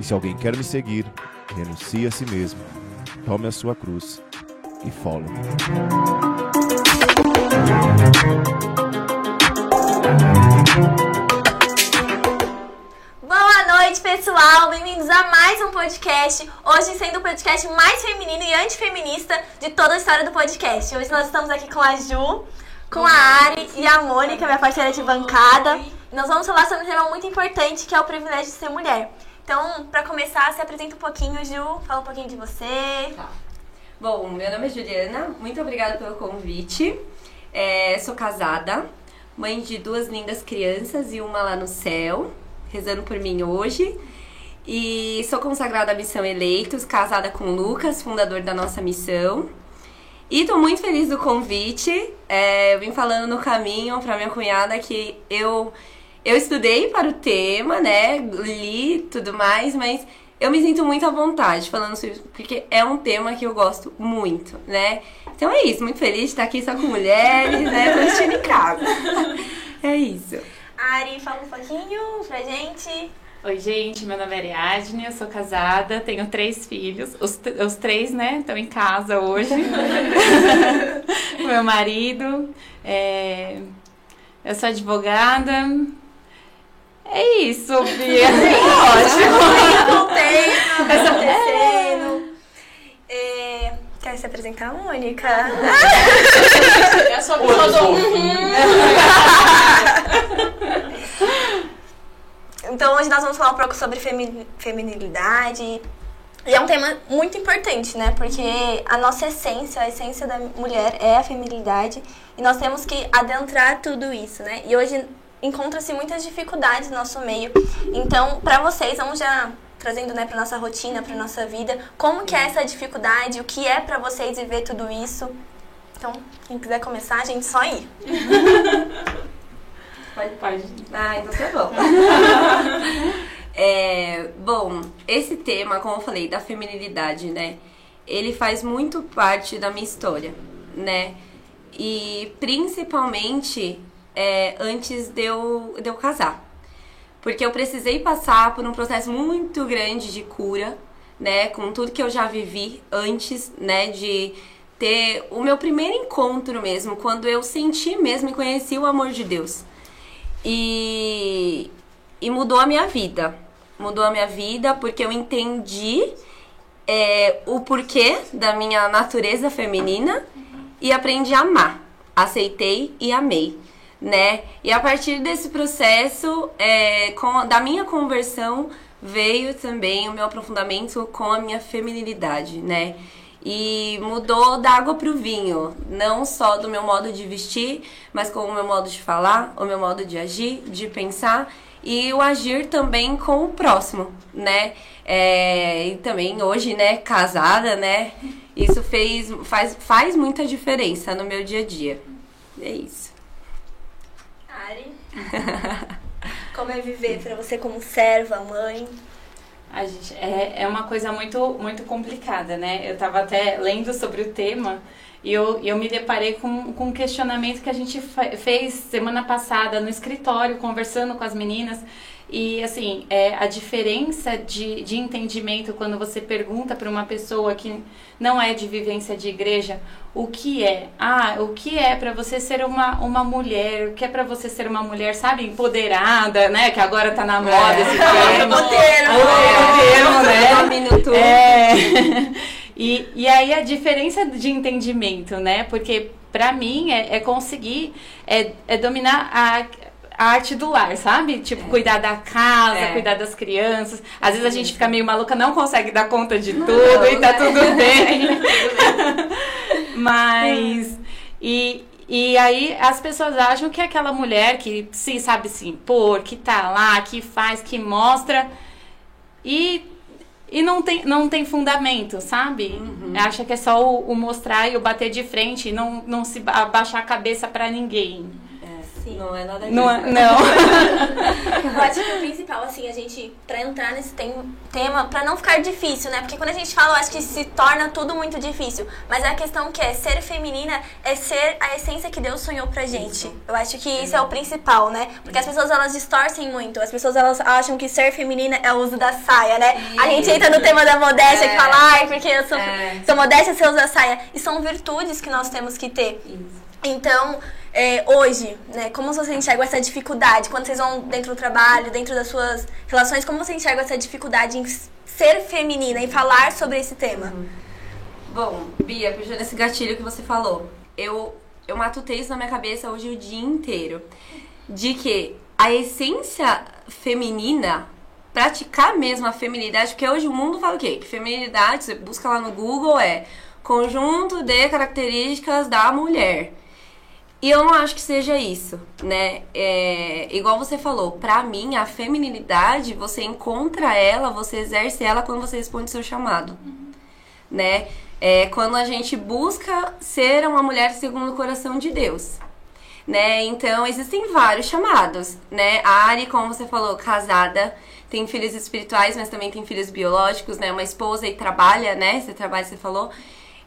E se alguém quer me seguir, renuncie a si mesmo, tome a sua cruz e follow. Boa noite, pessoal! Bem-vindos a mais um podcast. Hoje sendo o podcast mais feminino e antifeminista de toda a história do podcast. Hoje nós estamos aqui com a Ju, com a Ari e a Mônica, minha parceira de bancada. Nós vamos falar sobre um tema muito importante, que é o privilégio de ser mulher. Então, para começar, se apresenta um pouquinho, Ju. Fala um pouquinho de você. Tá. Bom, meu nome é Juliana, muito obrigada pelo convite. É, sou casada, mãe de duas lindas crianças e uma lá no céu, rezando por mim hoje. E sou consagrada à Missão Eleitos, casada com o Lucas, fundador da nossa missão. E tô muito feliz do convite. É, eu vim falando no caminho pra minha cunhada que eu, eu estudei para o tema, né? Li tudo mais, mas eu me sinto muito à vontade falando sobre isso, porque é um tema que eu gosto muito, né? Então é isso, muito feliz de estar aqui só com mulheres, né? Tô assistindo em casa. É isso. Ari, fala um pouquinho pra gente. Oi, gente, meu nome é Ariadne, eu sou casada, tenho três filhos. Os, os três, né, estão em casa hoje. meu marido. é, eu sou advogada. É isso, Bia. Ótimo. Contexto, Essa- acontecendo. É, Quer se apresentar, Mônica? Sou a pessoa do... Então hoje nós vamos falar um pouco sobre femi feminilidade. E é um tema muito importante, né? Porque a nossa essência, a essência da mulher é a feminilidade. E nós temos que adentrar tudo isso, né? E hoje encontra-se muitas dificuldades no nosso meio. Então, para vocês, vamos já trazendo, né, para nossa rotina, para nossa vida, como que é essa dificuldade, o que é para vocês viver tudo isso. Então, quem quiser começar, a gente só ir. Pode, pode. Ah, então tá bom. É, bom, esse tema, como eu falei, da feminilidade, né? Ele faz muito parte da minha história, né? E principalmente é, antes de eu, de eu casar. Porque eu precisei passar por um processo muito grande de cura, né? Com tudo que eu já vivi antes, né? De ter o meu primeiro encontro mesmo, quando eu senti mesmo e conheci o amor de Deus. E, e mudou a minha vida. Mudou a minha vida porque eu entendi é, o porquê da minha natureza feminina e aprendi a amar. Aceitei e amei, né? E a partir desse processo, é, com, da minha conversão, veio também o meu aprofundamento com a minha feminilidade, né? E mudou da água pro vinho, não só do meu modo de vestir, mas com o meu modo de falar, o meu modo de agir, de pensar e o agir também com o próximo, né? É, e também hoje, né, casada, né? Isso fez, faz, faz muita diferença no meu dia a dia. É isso. Como é viver para você como serva, mãe? A gente, é, é uma coisa muito, muito complicada, né? Eu tava até lendo sobre o tema e eu, eu me deparei com, com um questionamento que a gente fe- fez semana passada no escritório, conversando com as meninas. E, assim, é, a diferença de, de entendimento quando você pergunta para uma pessoa que não é de vivência de igreja o que é. Ah, o que é para você ser uma, uma mulher, o que é para você ser uma mulher, sabe, empoderada, né? Que agora tá na moda esse termo. O termo. O termo, né? É. E, e aí a diferença de entendimento, né? Porque pra mim é, é conseguir é, é dominar a, arte do lar, sabe? Tipo, cuidar da casa, É. cuidar das crianças. Às vezes a gente fica meio maluca, não consegue dar conta de tudo e tá né? tudo bem. Mas. E, e aí as pessoas acham que é aquela mulher que se sabe se impor, que tá lá, que faz, que mostra. E, e não, tem, não tem fundamento, sabe? Acha que é só o, o mostrar e o bater de frente e não, não se ba- abaixar a cabeça pra ninguém. Sim. Não é nada disso. Não, é- não. Eu acho que o principal, assim, a gente, pra entrar nesse tem- tema, pra não ficar difícil, né? Porque quando a gente fala, eu acho que se torna tudo muito difícil. Mas a questão que é ser feminina é ser a essência que Deus sonhou pra gente. Eu acho que isso é o principal, né? Porque as pessoas, elas distorcem muito. As pessoas, elas acham que ser feminina é o uso da saia, né? A gente entra no tema da modéstia, que É. fala, ai, porque eu sou, É. sou modéstia, você usa saia. E são virtudes que nós temos que ter. Isso. Então, é, hoje, né, como você enxerga essa dificuldade? Quando vocês vão dentro do trabalho, dentro das suas relações, como você enxerga essa dificuldade em ser feminina, em falar sobre esse tema? Bom, Bia, puxando esse gatilho que você falou, eu, eu matutei isso na minha cabeça hoje o dia inteiro. De que a essência feminina, praticar mesmo a feminidade, porque hoje o mundo fala o quê? Que feminidade, você busca lá no Google, é conjunto de características da mulher. E eu não acho que seja isso, né? É, igual você falou, pra mim, a feminilidade, você encontra ela, você exerce ela quando você responde seu chamado, né? É quando a gente busca ser uma mulher segundo o coração de Deus, né? Então, existem vários chamados, né? A Ari, como você falou, casada, tem filhos espirituais, mas também tem filhos biológicos, né? Uma esposa e trabalha, né? Você trabalha, você falou.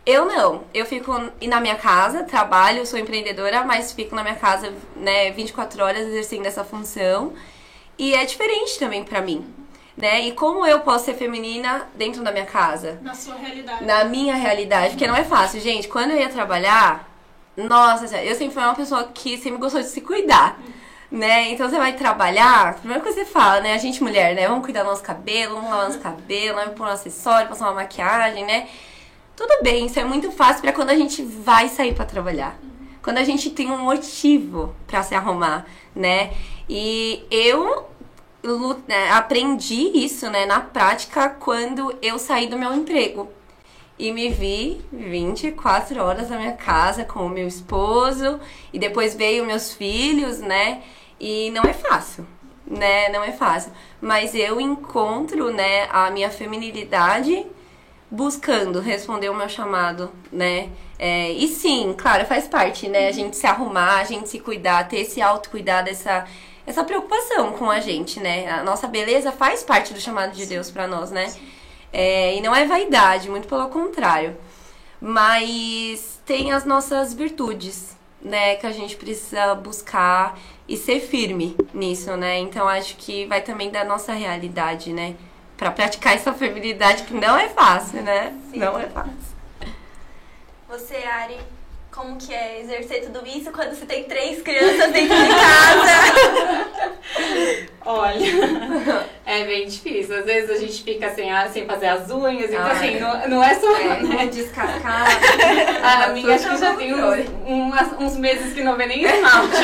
Eu não. Eu fico na minha casa, trabalho, sou empreendedora, mas fico na minha casa, né, 24 horas exercendo essa função. E é diferente também pra mim, né? E como eu posso ser feminina dentro da minha casa? Na sua realidade. Na minha realidade, porque não é fácil, gente. Quando eu ia trabalhar, nossa, eu sempre fui uma pessoa que sempre gostou de se cuidar. Né? Então você vai trabalhar, a primeira coisa que você fala, né? A gente mulher, né? Vamos cuidar do nosso cabelo, vamos lavar nosso cabelo, vamos pôr um acessório, passar uma maquiagem, né? Tudo bem, isso é muito fácil pra quando a gente vai sair pra trabalhar. Quando a gente tem um motivo pra se arrumar, né? E eu né, aprendi isso, né, na prática quando eu saí do meu emprego. E me vi 24 horas na minha casa com o meu esposo e depois veio meus filhos, né? E não é fácil, né? Não é fácil. Mas eu encontro, né, a minha feminilidade buscando responder o meu chamado, né? É, e sim, claro, faz parte, né? A gente se arrumar, a gente se cuidar, ter esse autocuidado, essa, essa preocupação com a gente, né? A nossa beleza faz parte do chamado de Deus pra nós, né? É, e não é vaidade, muito pelo contrário. Mas tem as nossas virtudes, né? Que a gente precisa buscar e ser firme nisso, né? Então acho que vai também da nossa realidade, né? Pra praticar essa feminilidade que não é fácil, né? Não é fácil. Você, Ari, como que é exercer tudo isso quando você tem três crianças dentro de casa? Olha, é bem difícil. Às vezes a gente fica sem, a- sem fazer as unhas, então Ah, assim, é. não, não é só. É, né? com descascar. A minha acho que já tem uns, uns meses que não vê nem esmalte.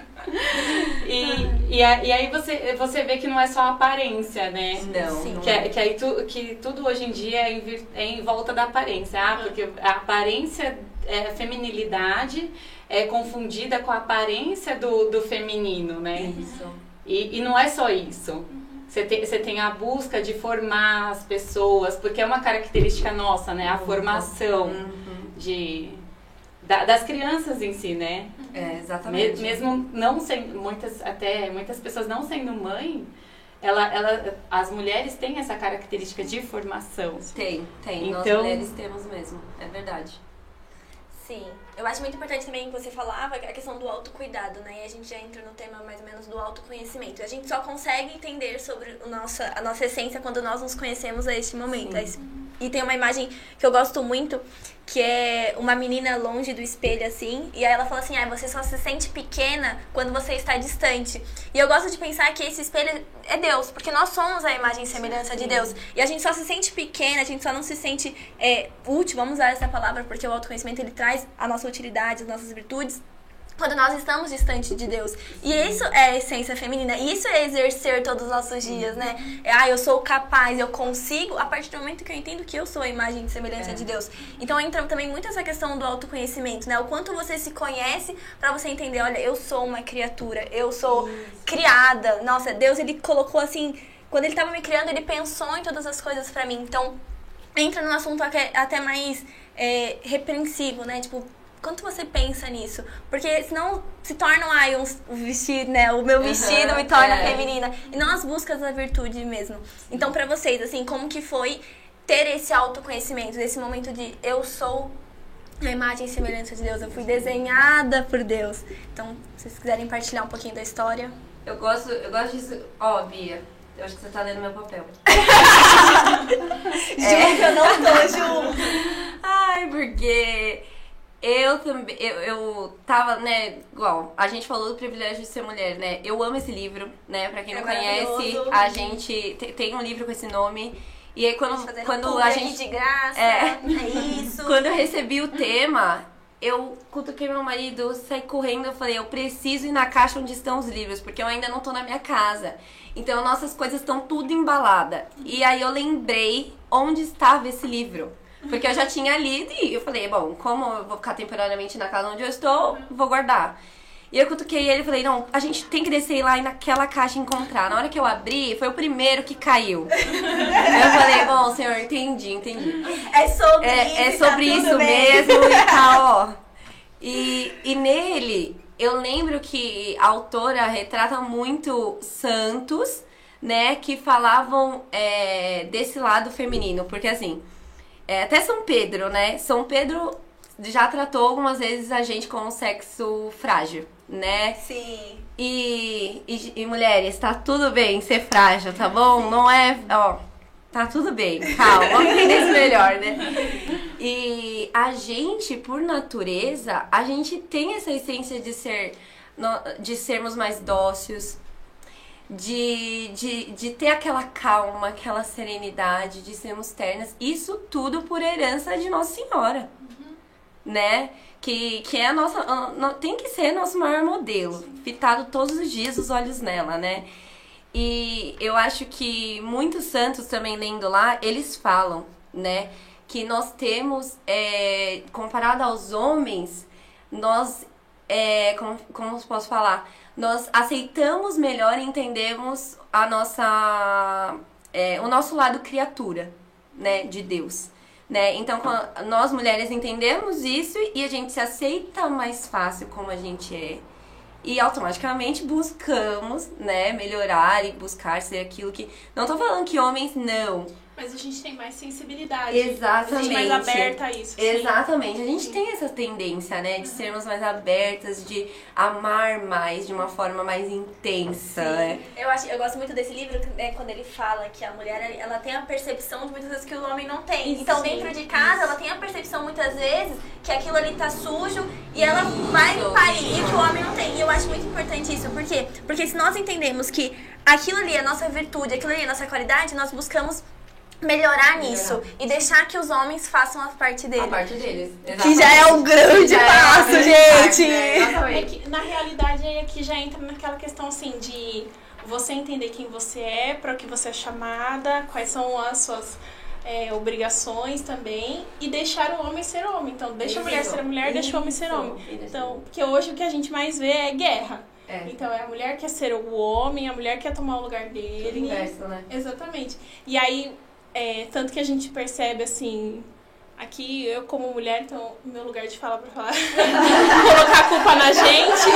e, e, a- e aí você, você vê que não é só a aparência, né? Não, Sim. Que, é- que, aí tu, que tudo hoje em dia é em, é em volta da aparência. Ah, porque a aparência, é, feminilidade é confundida com a aparência do, do feminino, né? Isso. E, e não é só isso. Você tem, você tem a busca de formar as pessoas, porque é uma característica nossa, né? A formação Uhum. de, da- das crianças em si, né? É, Me- exatamente. mesmo não sendo, muitas, até muitas pessoas não sendo mãe, ela, ela, as mulheres têm essa característica de formação. Tem, tem. Nós Então- mulheres temos mesmo. É verdade. Sim, eu acho muito importante também que você falava a questão do autocuidado, né? E a gente já entra no tema mais ou menos do autoconhecimento. A gente só consegue entender sobre o nossa, a nossa essência quando nós nos conhecemos a este momento. E tem uma imagem que eu gosto muito, que é uma menina longe do espelho, assim, e aí ela fala assim, ah, você só se sente pequena quando você está distante. E eu gosto de pensar que esse espelho é Deus, porque nós somos a imagem e semelhança de Deus. E a gente só se sente pequena, a gente só não se sente é, útil, vamos usar essa palavra, porque o autoconhecimento ele traz a nossa utilidade, as nossas virtudes, quando nós estamos distante de Deus. E isso é a essência feminina. Isso é exercer todos os nossos dias, né? É, ah, eu sou capaz, eu consigo, a partir do momento que eu entendo que eu sou a imagem e semelhança de Deus. Então entra também muito essa questão do autoconhecimento, né? O quanto você se conhece pra você entender, olha, eu sou uma criatura, eu sou criada. Nossa, Deus ele colocou assim, quando ele tava me criando, ele pensou em todas as coisas pra mim. Então, entra num assunto até até mais é, repreensivo, né? Tipo, quanto você pensa nisso? Porque senão se torna ai, um, vestido, né? O meu vestido Uhum, me torna é. feminina. E não as buscas da virtude mesmo. Então, pra vocês, assim, como que foi ter esse autoconhecimento, desse momento de eu sou a imagem e semelhança de Deus, eu fui desenhada por Deus. Então, se vocês quiserem partilhar um pouquinho da história. Eu gosto, eu gosto disso. Ó, Bia, eu acho que você tá lendo meu papel. Juro que eu não tô, Ju. Ai, porque eu também. Eu, eu tava, né? Igual, a gente falou do privilégio de ser mulher, né? Eu amo esse livro, né? Pra quem É não conhece, a gente te- tem um livro com esse nome. E aí quando, Fazendo quando a gente. de graça. É. é isso. Quando eu recebi o tema, eu cutuquei meu marido, saí correndo, eu falei, eu preciso ir na caixa onde estão os livros, porque eu ainda não tô na minha casa. Então nossas coisas estão tudo embalada. E aí eu lembrei onde estava esse livro. Porque eu já tinha lido e eu falei, bom, como eu vou ficar temporariamente na casa onde eu estou, vou guardar. E eu cutuquei ele e falei, não, a gente tem que descer lá e naquela caixa encontrar. Na hora que eu abri, foi o primeiro que caiu. eu falei, bom, senhor, entendi, entendi. É sobre É, isso. é tá sobre tudo isso bem. mesmo e tal, ó. E, e nele, eu lembro que a autora retrata muito santos, né, que falavam é, desse lado feminino. Porque assim, é, até São Pedro, né? São Pedro já tratou algumas vezes a gente com sexo frágil, né? Sim. E, e, e, mulheres, tá tudo bem ser frágil, tá bom? Não é. Ó, tá tudo bem, calma, vamos entender isso melhor, né? E a gente, por natureza, a gente tem essa essência de ser. de sermos mais dóceis, de, de, de ter aquela calma, aquela serenidade, de sermos ternas. Isso tudo por herança de Nossa Senhora, né? Que, que é a nossa. a- tem que ser nosso maior modelo. Fitado todos os dias os olhos nela, né? E eu acho que muitos santos também lendo lá, eles falam, né? Que nós temos, é, comparado aos homens, nós, é, como, como posso falar? Nós aceitamos melhor e entendemos a nossa, é, o nosso lado criatura, né? De Deus. Né? Então, nós mulheres entendemos isso e a gente se aceita mais fácil como a gente é. E automaticamente buscamos, né, melhorar e buscar ser aquilo que. Não tô falando que homens não. Mas a gente tem mais sensibilidade. Exatamente. A gente é mais aberta a isso. sim. Exatamente. A gente tem essa tendência, né, de sermos mais abertas, de amar mais de uma forma mais intensa, né? Eu, acho, eu gosto muito desse livro, né, quando ele fala que a mulher ela tem a percepção de muitas vezes que o homem não tem. Isso, então, sim, dentro de casa, ela tem a percepção muitas vezes que aquilo ali tá sujo e ela vai Isso, limpar ali, e que o homem não tem. E eu acho muito importante isso. Por quê? Porque se nós entendemos que aquilo ali é nossa virtude, aquilo ali é nossa qualidade, nós buscamos melhorar nisso e deixar que os homens façam a parte dele. A parte deles. Que já é um grande Já é passo, grande gente! parte, né? É Exatamente. que, na realidade, aí aqui já entra naquela questão assim de você entender quem você é, para o que você é chamada, quais são as suas é, obrigações também, e deixar o homem ser homem. Então, deixa a mulher ser a mulher, deixa o homem ser homem. Então, porque hoje o que a gente mais vê é guerra. É. Então, é a mulher quer ser o homem, a mulher quer tomar o lugar dele. Inverso, né? Exatamente. E aí, é, tanto que a gente percebe assim. Aqui, eu como mulher, então, meu lugar de falar pra falar. colocar a culpa na gente.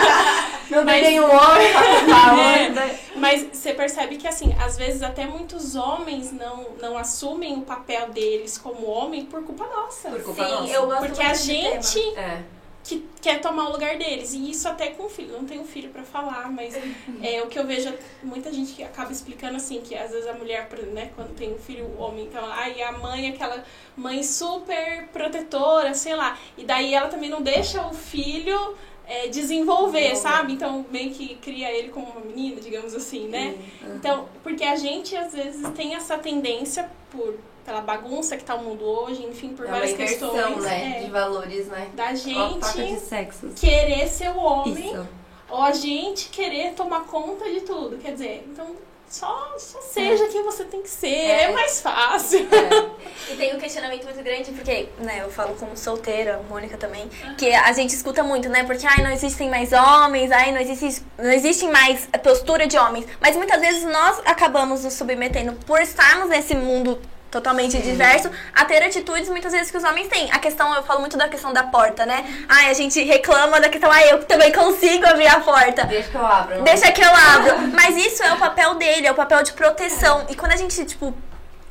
Não tem nenhum homem pra culpar, É. né? Mas você percebe que, assim, às vezes até muitos homens não, não assumem o papel deles como homem por culpa nossa. Por culpa Sim, nossa. eu gosto Porque a gente É. que quer tomar o lugar deles. E isso até com filho. Eu não tenho filho pra falar, mas é o que eu vejo muita gente que acaba explicando assim, que às vezes a mulher, né, quando tem um filho o homem, então, ai, a mãe é aquela mãe super protetora, sei lá. E daí ela também não deixa o filho é, desenvolver, Desenvolver. sabe? Então meio que cria ele como uma menina, digamos assim, né? Então, porque a gente às vezes tem essa tendência por pela bagunça que tá o mundo hoje, enfim, por É uma várias inversão, questões né? é, De valores, né? da gente sexos. querer ser o homem Isso. ou a gente querer tomar conta de tudo. Quer dizer, então só, só seja quem você tem que ser, é, É. mais fácil. E tem um questionamento muito grande, porque, né, eu falo como solteira, Mônica também, que a gente escuta muito, né? Porque, ai, não existem mais homens, ai, não existe, não existe mais postura de homens. Mas muitas vezes nós acabamos nos submetendo por estarmos nesse mundo totalmente diverso, a ter atitudes muitas vezes que os homens têm. A questão, eu falo muito da questão da porta, né? Ai, a gente reclama da questão, ai, eu também consigo abrir a porta. Deixa que eu abro. Deixa que eu abro. Mas isso é o papel dele, é o papel de proteção. E quando a gente, tipo,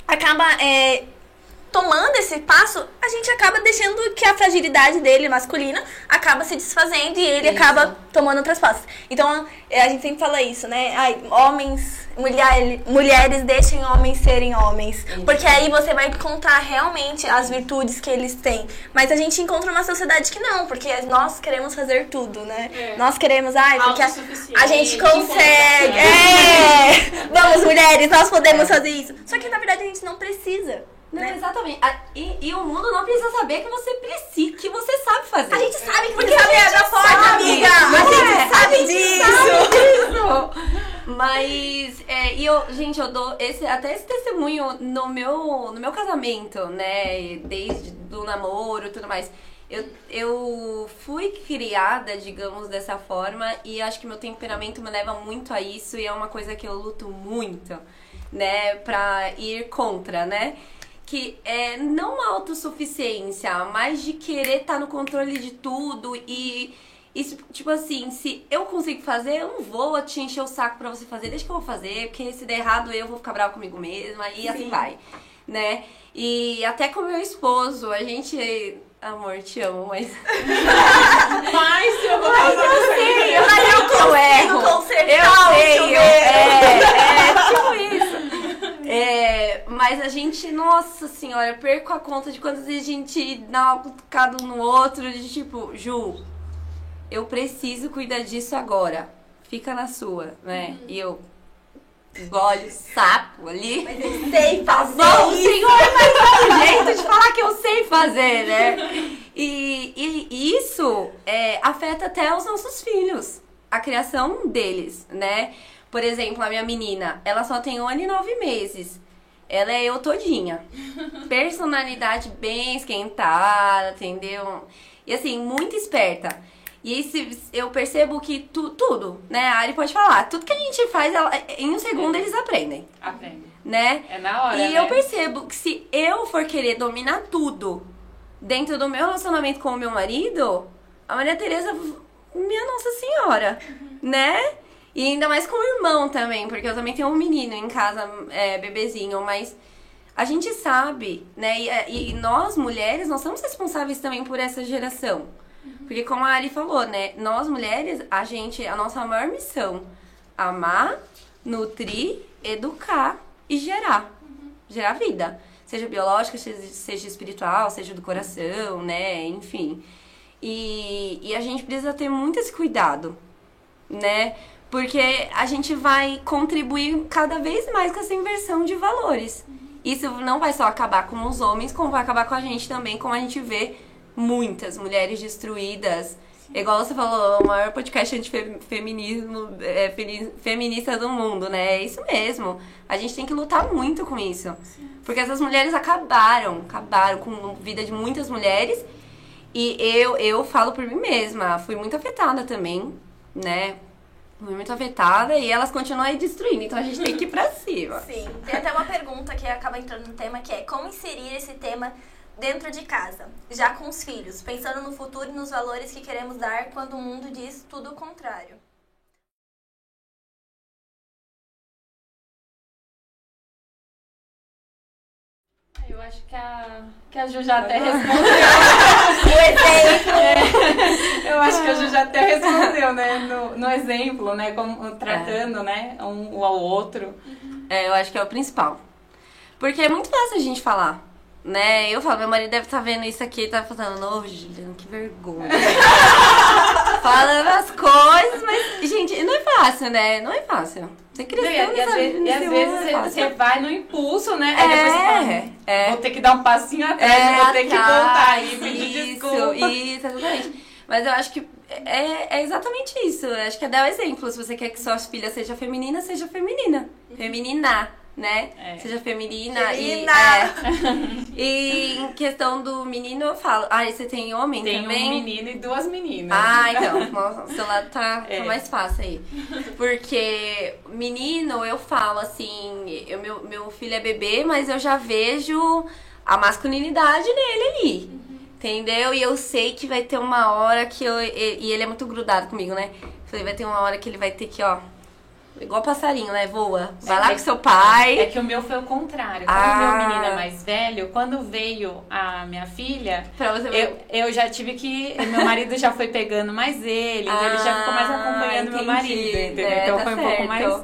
acaba é, tomando esse passo, a gente acaba deixando que a fragilidade dele, masculina, acaba se desfazendo e ele Isso. acaba tomando outras passos. Então, é, a gente sempre fala isso, né? Ai, homens, mulher, mulheres deixem homens serem homens. Porque aí você vai encontrar realmente as virtudes que eles têm. Mas a gente encontra uma sociedade que não, porque nós queremos fazer tudo, né? É. Nós queremos, ai, porque a, a gente consegue. É! Vamos, mulheres, nós podemos fazer isso. Só que na verdade a gente não precisa. Não, né? exatamente. A- E, e o mundo não precisa saber que você precisa, que você sabe fazer. A gente sabe que você sabe a sabe, amiga. não A é? gente sabe A gente disso. Isso. Mas, é, e eu, gente, eu dou esse, até esse testemunho no meu, no meu casamento, né? Desde do namoro e tudo mais. Eu, eu fui criada, digamos, dessa forma e acho que meu temperamento me leva muito a isso e é uma coisa que eu luto muito, né? Pra ir contra, né? Que é não uma autossuficiência, mas de querer estar no controle de tudo e isso, tipo assim, se eu consigo fazer, eu não vou te encher o saco pra você fazer, deixa que eu vou fazer, porque se der errado eu vou ficar brava comigo mesma e assim vai, né? E até com meu esposo, a gente. Amor, te amo, mas. Mas eu vou fazer Eu sei, eu Mas eu que eu erro. Eu o sei, eu, é, é, tipo isso. Mas a gente, nossa senhora, eu perco a conta de quantas vezes a gente dá uma cutucada um no outro, de tipo, Ju, eu preciso cuidar disso agora. Fica na sua, né? E eu engole o sapo ali. Sei Tá fazer bom, isso. senhor, mas dá um jeito de falar que eu sei fazer, né? E, e isso é, afeta até os nossos filhos, a criação deles, né? Por exemplo, a minha menina, ela só tem um ano e nove meses. Ela é eu todinha. Personalidade bem esquentada, entendeu? E assim, muito esperta. E aí se- eu percebo que tu- tudo, né? A Ari pode falar, tudo que a gente faz, ela- em um segundo eles aprendem, Aprende. né? É na hora, E né? eu percebo que se eu for querer dominar tudo dentro do meu relacionamento com o meu marido, a Maria Tereza, minha Nossa Senhora, né? E ainda mais com o irmão também, porque eu também tenho um menino em casa, é, bebezinho, mas a gente sabe, né? E, e nós, mulheres, nós somos responsáveis também por essa geração. Porque como a Ari falou, né? Nós mulheres, a gente, a nossa maior missão, amar, nutrir, educar e gerar. Gerar vida. Seja biológica, seja, seja espiritual, seja do coração, né? Enfim. E, e a gente precisa ter muito esse cuidado, né? Porque a gente vai contribuir cada vez mais com essa inversão de valores. Isso não vai só acabar com os homens, como vai acabar com a gente também, como a gente vê muitas mulheres destruídas. Igual você falou, o maior podcast antifeminismo é, femi- feminista do mundo, né? É isso mesmo. A gente tem que lutar muito com isso. Porque essas mulheres acabaram, acabaram com a vida de muitas mulheres. E eu, eu falo por mim mesma, fui muito afetada também, né? Muito afetada e elas continuam aí destruindo, então a gente tem que ir pra cima. Sim, tem até uma pergunta que acaba entrando no tema, que é como inserir esse tema dentro de casa, já com os filhos, pensando no futuro e nos valores que queremos dar quando o mundo diz tudo o contrário. Eu acho que a, que a Ju já até respondeu. Eu acho que a Ju já até respondeu, né? No, no exemplo, né? Como, tratando, né? Um ao outro. É, eu acho que é o principal. Porque é muito fácil a gente falar, né? Eu falo, meu marido deve estar vendo isso aqui e tá falando, ô, Juliana, que vergonha. Falando as coisas, mas, gente, não é fácil, né? Não é fácil. Você cresceu e às vezes, e às nesse vezes mundo, não você, é você vai no impulso, né? Aí depois você fala, É, é. Vou ter que dar um passinho atrás, vou ter que voltar e pedir isso, desculpa. Isso, exatamente. Mas eu acho que é, é exatamente isso. Eu acho que é dar o exemplo. Se você quer que sua filha seja feminina, seja feminina. Feminina. Né? É. Seja feminina. Feminina! E, é. e em questão do menino, eu falo. Ah, e você tem homem Tem também? um menino e duas meninas. Ah, então. Nossa, o seu lado tá, É. tá mais fácil aí. Porque menino, eu falo assim, eu, meu, meu filho é bebê, mas eu já vejo a masculinidade nele ali. Entendeu? E eu sei que vai ter uma hora que eu. E e ele é muito grudado comigo, né? Falei, vai ter uma hora que ele vai ter que, ó. Igual passarinho, né? Voa. Vai lá É com seu pai. É que o meu foi o contrário. Quando Ah. o meu menino é mais velho, quando veio a minha filha, Pra você ver. eu, eu já tive que. Meu marido já foi pegando mais ele, então ele já ficou mais acompanhando meu Ah, entendi. marido, entendeu? É, então tá foi um pouco mais.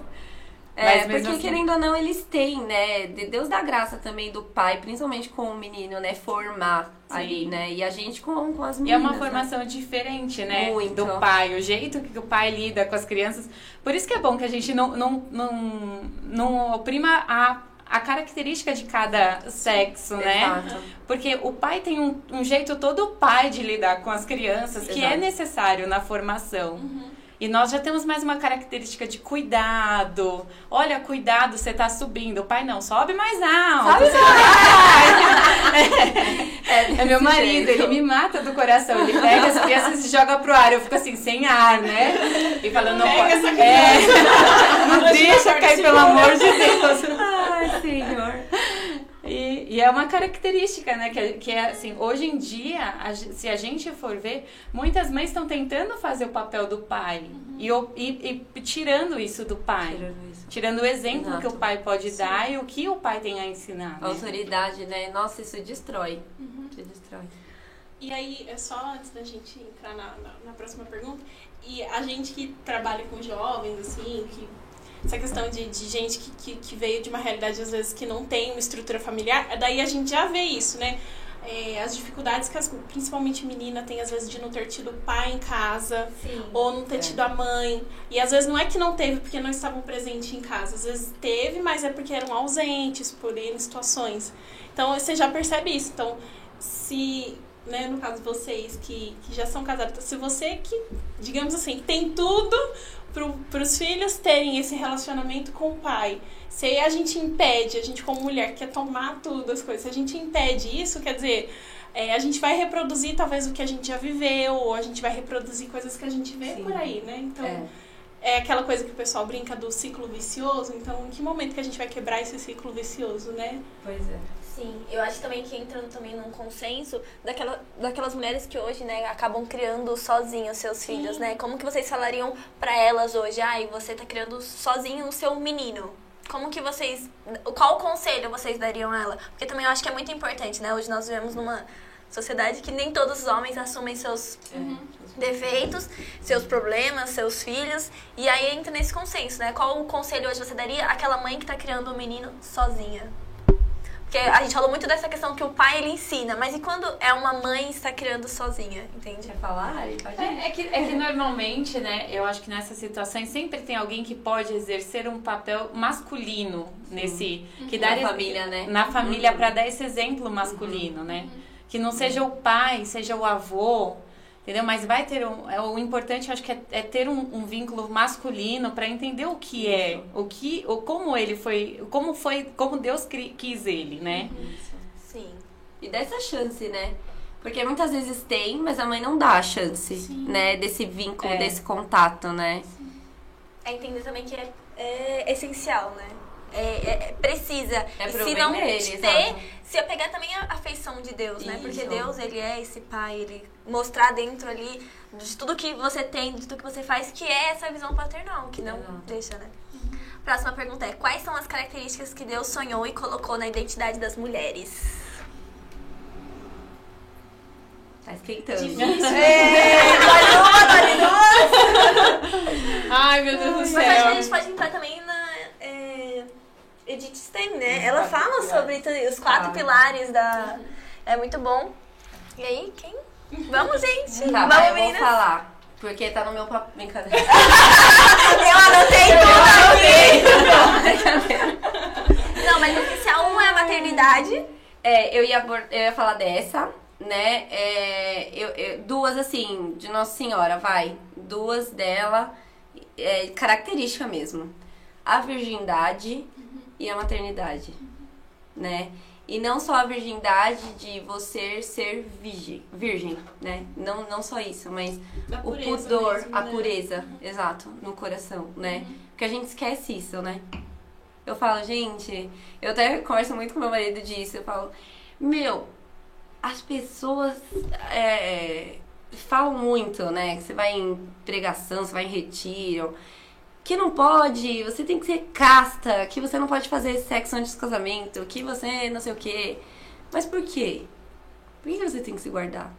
É, porque assim- querendo ou não, eles têm, né? de Deus dá graça também do pai, principalmente com o menino, né? Formar ali, Sim. né? E a gente com, com as E é meninas. uma né? formação diferente, né? Muito. Do pai, o jeito que o pai lida com as crianças. Por isso que é bom que a gente não, não, não, não oprima a, a característica de cada sexo, né? Exato. Porque o pai tem um, um jeito todo pai de lidar com as crianças que Exato. é necessário na formação. E nós já temos mais uma característica de cuidado. Olha, cuidado, você tá subindo. O pai não, sobe mais alto. Sobe você É, é meu desse marido, jeito. ele me mata do coração. Ele pega as crianças e joga pro ar. Eu fico assim, sem ar, né? E falando, não Pega pode. essa É, não Deixa cair, pelo amor de Deus. E, e é uma característica, né? Que, é- que é assim, hoje em dia, a se a gente for ver, muitas mães estão tentando fazer o papel do pai e, o- e- e tirando isso do pai. Tirando isso. Tirando o exemplo Exato. que o pai pode dar e o que o pai tem a ensinar. A né? autoridade, né? Nossa, isso destrói. Isso destrói. E aí, é só antes da gente entrar na, na, na próxima pergunta, e a gente que trabalha com jovens, assim, que essa questão de, de gente que, que, que veio de uma realidade, às vezes, que não tem uma estrutura familiar, daí a gente já vê isso, né? É, as dificuldades que as, principalmente menina tem, às vezes, de não ter tido pai em casa, Sim. ou não ter É. tido a mãe. E às vezes não é que não teve porque não estavam presentes em casa. Às vezes teve, mas é porque eram ausentes por N situações. Então você já percebe isso. Então, se, né, no caso de vocês que, que já são casados, se você que, digamos assim, tem tudo para os filhos terem esse relacionamento com o pai. Se a gente impede, a gente como mulher quer tomar tudo as coisas, se a gente impede isso, quer dizer, é, a gente vai reproduzir talvez o que a gente já viveu, ou a gente vai reproduzir coisas que a gente vê Sim. por aí, né? Então, É. é. aquela coisa que o pessoal brinca do ciclo vicioso. Então, em que momento que a gente vai quebrar esse ciclo vicioso, né? Pois é. Sim, eu acho também que entrando também num consenso daquela, daquelas mulheres que hoje, né, acabam criando sozinhas seus filhos, né? Como que vocês falariam pra elas hoje? Ai, você tá criando sozinho o seu menino. Como que vocês. Qual conselho vocês dariam a ela? Porque também eu acho que é muito importante, né? Hoje nós vivemos numa sociedade que nem todos os homens assumem seus defeitos, seus problemas, seus filhos. E aí entra nesse consenso, né? Qual o conselho hoje você daria àquela mãe que tá criando o menino sozinha? Porque a gente falou muito dessa questão que o pai ele ensina, mas e quando é uma mãe está criando sozinha, entende? Quer falar. É, é que, é que normalmente, né, eu acho que nessas situações sempre tem alguém que pode exercer um papel masculino nesse. Que Na dá família, né? Na família, Uhum. para dar esse exemplo masculino, né? Que não seja o pai, seja o avô, entendeu? Mas vai ter um. É, o importante, acho que é, é ter um, um vínculo masculino para entender o que é, o que, o como ele foi, como foi, como Deus cri- quis ele, né? Sim. E dá essa chance, né? Porque muitas vezes tem, mas a mãe não dá a chance, né? Desse vínculo, É. desse contato, né? É entender também que é, é essencial, né? É, é- é- precisa. É se não dele, ter, exato. se apegar também a afeição de Deus, né? Porque Isso. Deus, ele é esse pai, ele mostrar dentro ali de tudo que você tem, de tudo que você faz, que é essa visão paternal, que não Exato. deixa, né? Próxima pergunta é: quais são as características que Deus sonhou e colocou na identidade das mulheres? Tá esquentando. Ai, meu Deus do Mas acho que a gente pode entrar também é, Edith Stein, né? Ela quatro fala pilares. sobre os quatro Ah. pilares da. É muito bom. E aí, quem? Vamos, gente! Tá, Vamos, eu vou meninas! falar. Porque tá no meu papel. Brincadeira. Eu anotei tudo! Não, mas essencial um é a maternidade. É, eu ia, eu ia falar dessa, né? É, eu, eu- duas, assim, de Nossa Senhora, vai. Duas dela, é, característica mesmo. A virgindade e a maternidade, né? E não só a virgindade de você ser virgem, virgem né? Não, não só isso, mas o pudor, mesmo, a né? pureza, exato, no coração, né? Porque a gente esquece isso, né? Eu falo, gente, eu até converso muito com meu marido disso, eu falo, meu, as pessoas é, falam muito, né? Que você vai em pregação, você vai em retiro, que não pode, você tem que ser casta, que você não pode fazer sexo antes do casamento, que você não sei o quê. Mas por quê? Por que você tem que se guardar?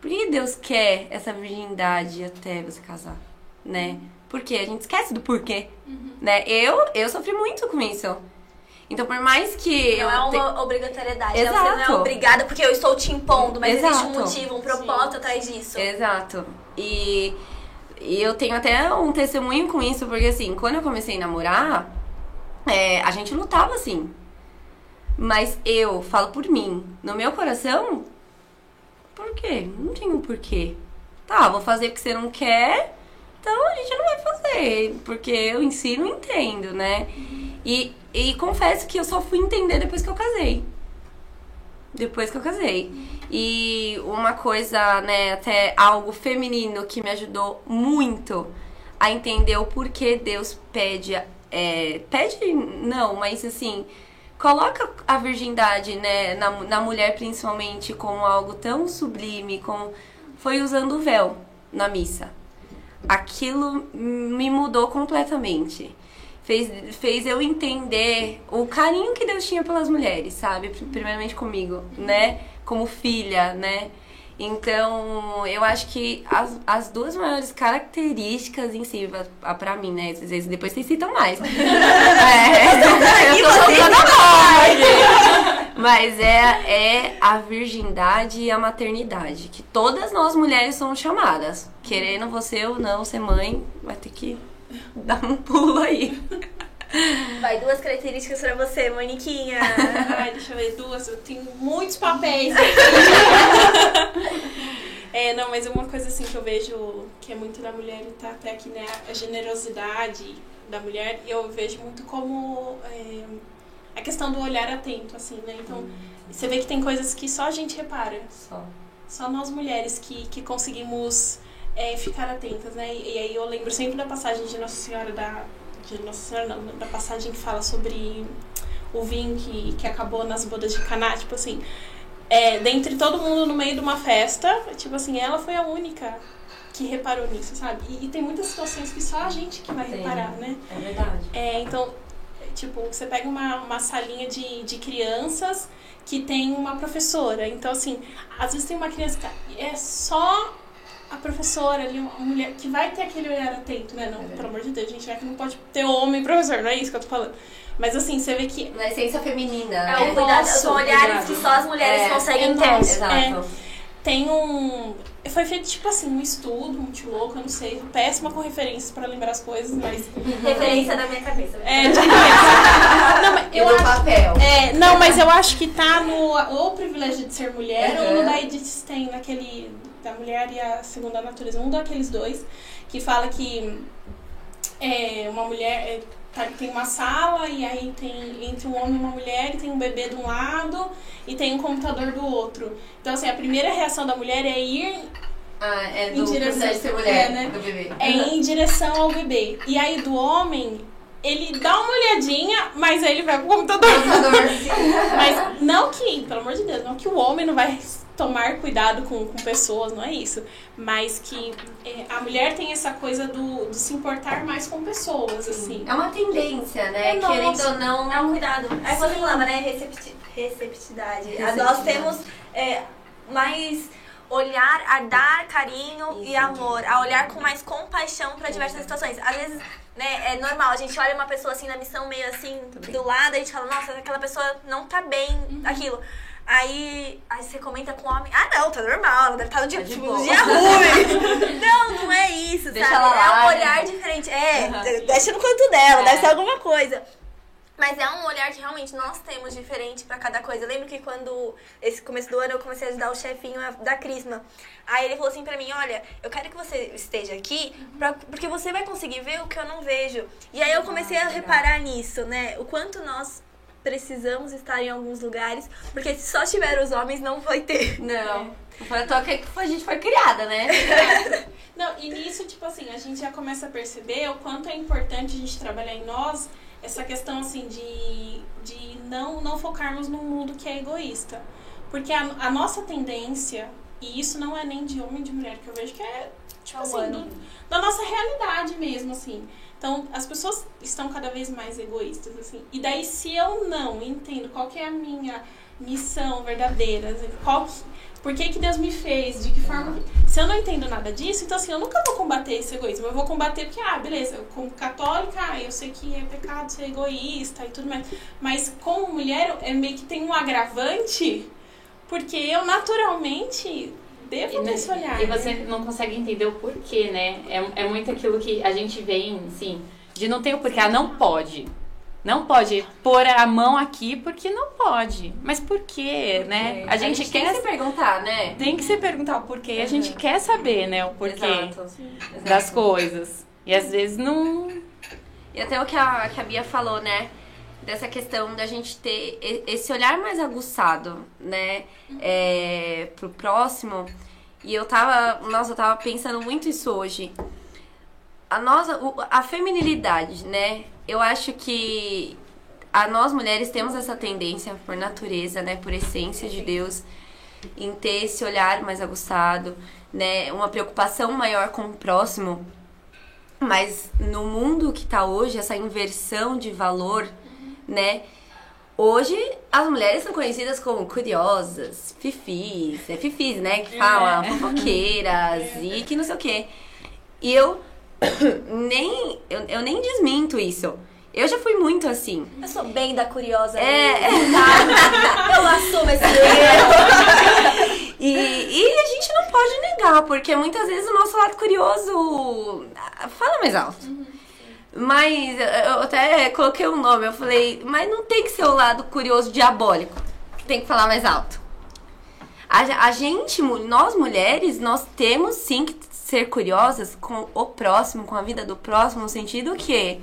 Por que Deus quer essa virgindade até você casar, né? Porque a gente esquece do porquê, né? Eu, eu sofri muito com isso. Então, por mais que Não eu é te- uma obrigatoriedade. né? Você não é Exato. obrigada porque eu estou te impondo, mas existe um Exato. motivo, um propósito atrás disso. Exato. E, e eu tenho até um testemunho com isso, porque assim, quando eu comecei a namorar, é, a gente lutava assim. Mas eu falo por mim, no meu coração, por quê? Não tinha um porquê. Tá, vou fazer porque você não quer, então a gente não vai fazer, porque eu ensino e entendo, né? E, e confesso que eu só fui entender depois que eu casei. Depois que eu casei. E uma coisa, né, até algo feminino que me ajudou muito a entender o porquê Deus pede. É, pede, não, mas assim, coloca a virgindade, né, na, na mulher principalmente, como algo tão sublime, como foi usando o véu na missa. Aquilo me mudou completamente fez, fez eu entender o carinho que Deus tinha pelas mulheres, sabe? Primeiramente comigo, né? Como filha, né? Então, eu acho que as, as duas maiores características em si, a- pra mim, né? Às vezes depois vocês citam mais. é, eu tô soltando. Mas é, é a virgindade e a maternidade. Que todas nós mulheres somos chamadas. Querendo você ou não ser mãe, vai ter que dar um pulo aí. Vai, duas características pra você, Moniquinha. Ai, deixa eu ver, duas. Eu tenho muitos papéis. é, não, mas uma coisa assim que eu vejo que é muito da mulher e tá até aqui, né? A generosidade da mulher. E eu vejo muito como é, a questão do olhar atento, assim, né? Então, você vê que tem coisas que só a gente repara. Só. Só nós mulheres que, que conseguimos é, ficar atentas, né? E, e aí eu lembro sempre da passagem de Nossa Senhora da. De Nossa Senhora não, da passagem que fala sobre o vinho que, que acabou nas bodas de Caná, tipo assim. É, dentre todo mundo no meio de uma festa, tipo assim, ela foi a única que reparou nisso, sabe? E, e tem muitas situações que só a gente que vai Tem. reparar, né? É verdade. É, então, tipo, você pega uma, uma salinha de, de crianças que tem uma professora. Então, assim, às vezes tem uma criança que é só a professora ali, uma mulher que vai ter aquele olhar atento, né? Não, pelo amor de Deus, gente, já que não pode ter homem professor, não é isso que eu tô falando. Mas assim, você vê que Na essência feminina. É né? o cuidado, são olhares que só as mulheres É, conseguem é ter. Exato. tem um. Foi feito tipo assim, um estudo muito louco, eu não sei, péssima com referências pra lembrar as coisas, mas. Referência da minha cabeça. É, de. Não, mas Eu acho papel. É, não, mas eu acho que tá no ou privilégio de ser mulher ou no Uhum. da Edith Stein, naquele da mulher e a segunda natureza, um daqueles dois, que fala que é, uma mulher é, tá- tem uma sala e aí tem entre um homem e uma mulher e tem um bebê de um lado e tem um computador do outro. Então assim, a primeira reação da mulher é ir Ah, é Em do direção- processo de ser é, mulher, né? do bebê. é em direção ao bebê. E aí do homem, ele dá uma olhadinha, mas aí ele vai pro computador. Mas não que, pelo amor de Deus, não que o homem não vai tomar cuidado com, com pessoas, não é isso. Mas que é, a mulher tem essa coisa do, do se importar mais com pessoas, assim. É uma tendência, né? É nossa. Querendo ou não. É um cuidado. É quando falava, né? Recepti receptividade. Receptividade. Nós temos é, mais olhar a dar carinho e Isso. amor, a olhar com mais compaixão para diversas situações. Às vezes, né, é normal, a gente olha uma pessoa assim na missão meio assim do lado, a gente fala, nossa, aquela pessoa não tá bem, aquilo. Aí, aí você comenta com o homem, ah não, tá normal, ela deve estar no dia, Tá tipo, um dia ruim. não, não é isso, Deixa sabe? ela é um lá, olhar né? diferente. É, Uhum. deixa no canto dela, É. deve ser alguma coisa. Mas é um olhar que realmente nós temos diferente pra cada coisa. Eu lembro que quando, esse começo do ano, eu comecei a ajudar o chefinho da Crisma. Aí ele falou assim pra mim, olha, eu quero que você esteja aqui, pra, porque você vai conseguir ver o que eu não vejo. E aí eu comecei a reparar nisso, né? O quanto nós precisamos estar em alguns lugares, porque se só tiver os homens, não vai ter. Não. Foi à toa que a gente foi criada, né? Não, e nisso, tipo assim, a gente já começa a perceber o quanto é importante a gente trabalhar em nós essa questão, assim, de, de não, não focarmos num mundo que é egoísta. Porque a, a nossa tendência, e isso não é nem de homem e de mulher, que eu vejo que é, tipo É assim, humano. do- da nossa realidade mesmo, assim. Então, as pessoas estão cada vez mais egoístas, assim. E daí, se eu não entendo qual que é a minha missão verdadeira, assim, qual que, por que que Deus me fez, de que forma... Se eu não entendo nada disso, então assim, eu nunca vou combater esse egoísmo. Eu vou combater porque, ah, beleza, como católica, ah, eu sei que é pecado ser egoísta e tudo mais. Mas como mulher, é meio que tem um agravante, porque eu naturalmente devo ter esse olhar. E né? você não consegue entender o porquê, né? É, é muito aquilo que a gente vem, assim, de não ter o porquê. Ah, não pode. Não pode pôr a mão aqui porque não pode. Mas por quê, né? A gente, tem quer. que se perguntar, né? Tem que se perguntar o porquê. A gente quer saber, né? O porquê Exato. das Exato. coisas. E às vezes não. E até o que a, que a Bia falou, né? Dessa questão da gente ter esse olhar mais aguçado, né? É, pro próximo. E eu tava. Nossa, eu tava pensando muito isso hoje. A nossa. A feminilidade, né? Eu acho que a nós mulheres temos essa tendência por natureza, né? Por essência de Deus, em ter esse olhar mais aguçado, né? Uma preocupação maior com o próximo. Mas no mundo que tá hoje, essa inversão de valor, né? Hoje as mulheres são conhecidas como curiosas, fifis, é fifis, né? Que fala, É. fofoqueiras e que não sei o quê. E eu nem, eu, eu nem desminto isso. Eu já fui muito assim. Eu sou bem da curiosa. É, mesmo, tá? Eu assumo esse erro. E, e a gente não pode negar, porque muitas vezes o nosso lado curioso ah, fala mais alto. Mas eu até coloquei um nome, eu falei, mas não tem que ser o lado curioso diabólico. Tem que falar mais alto. A, a gente, nós mulheres, nós temos sim que ser curiosas com o próximo, com a vida do próximo, no sentido que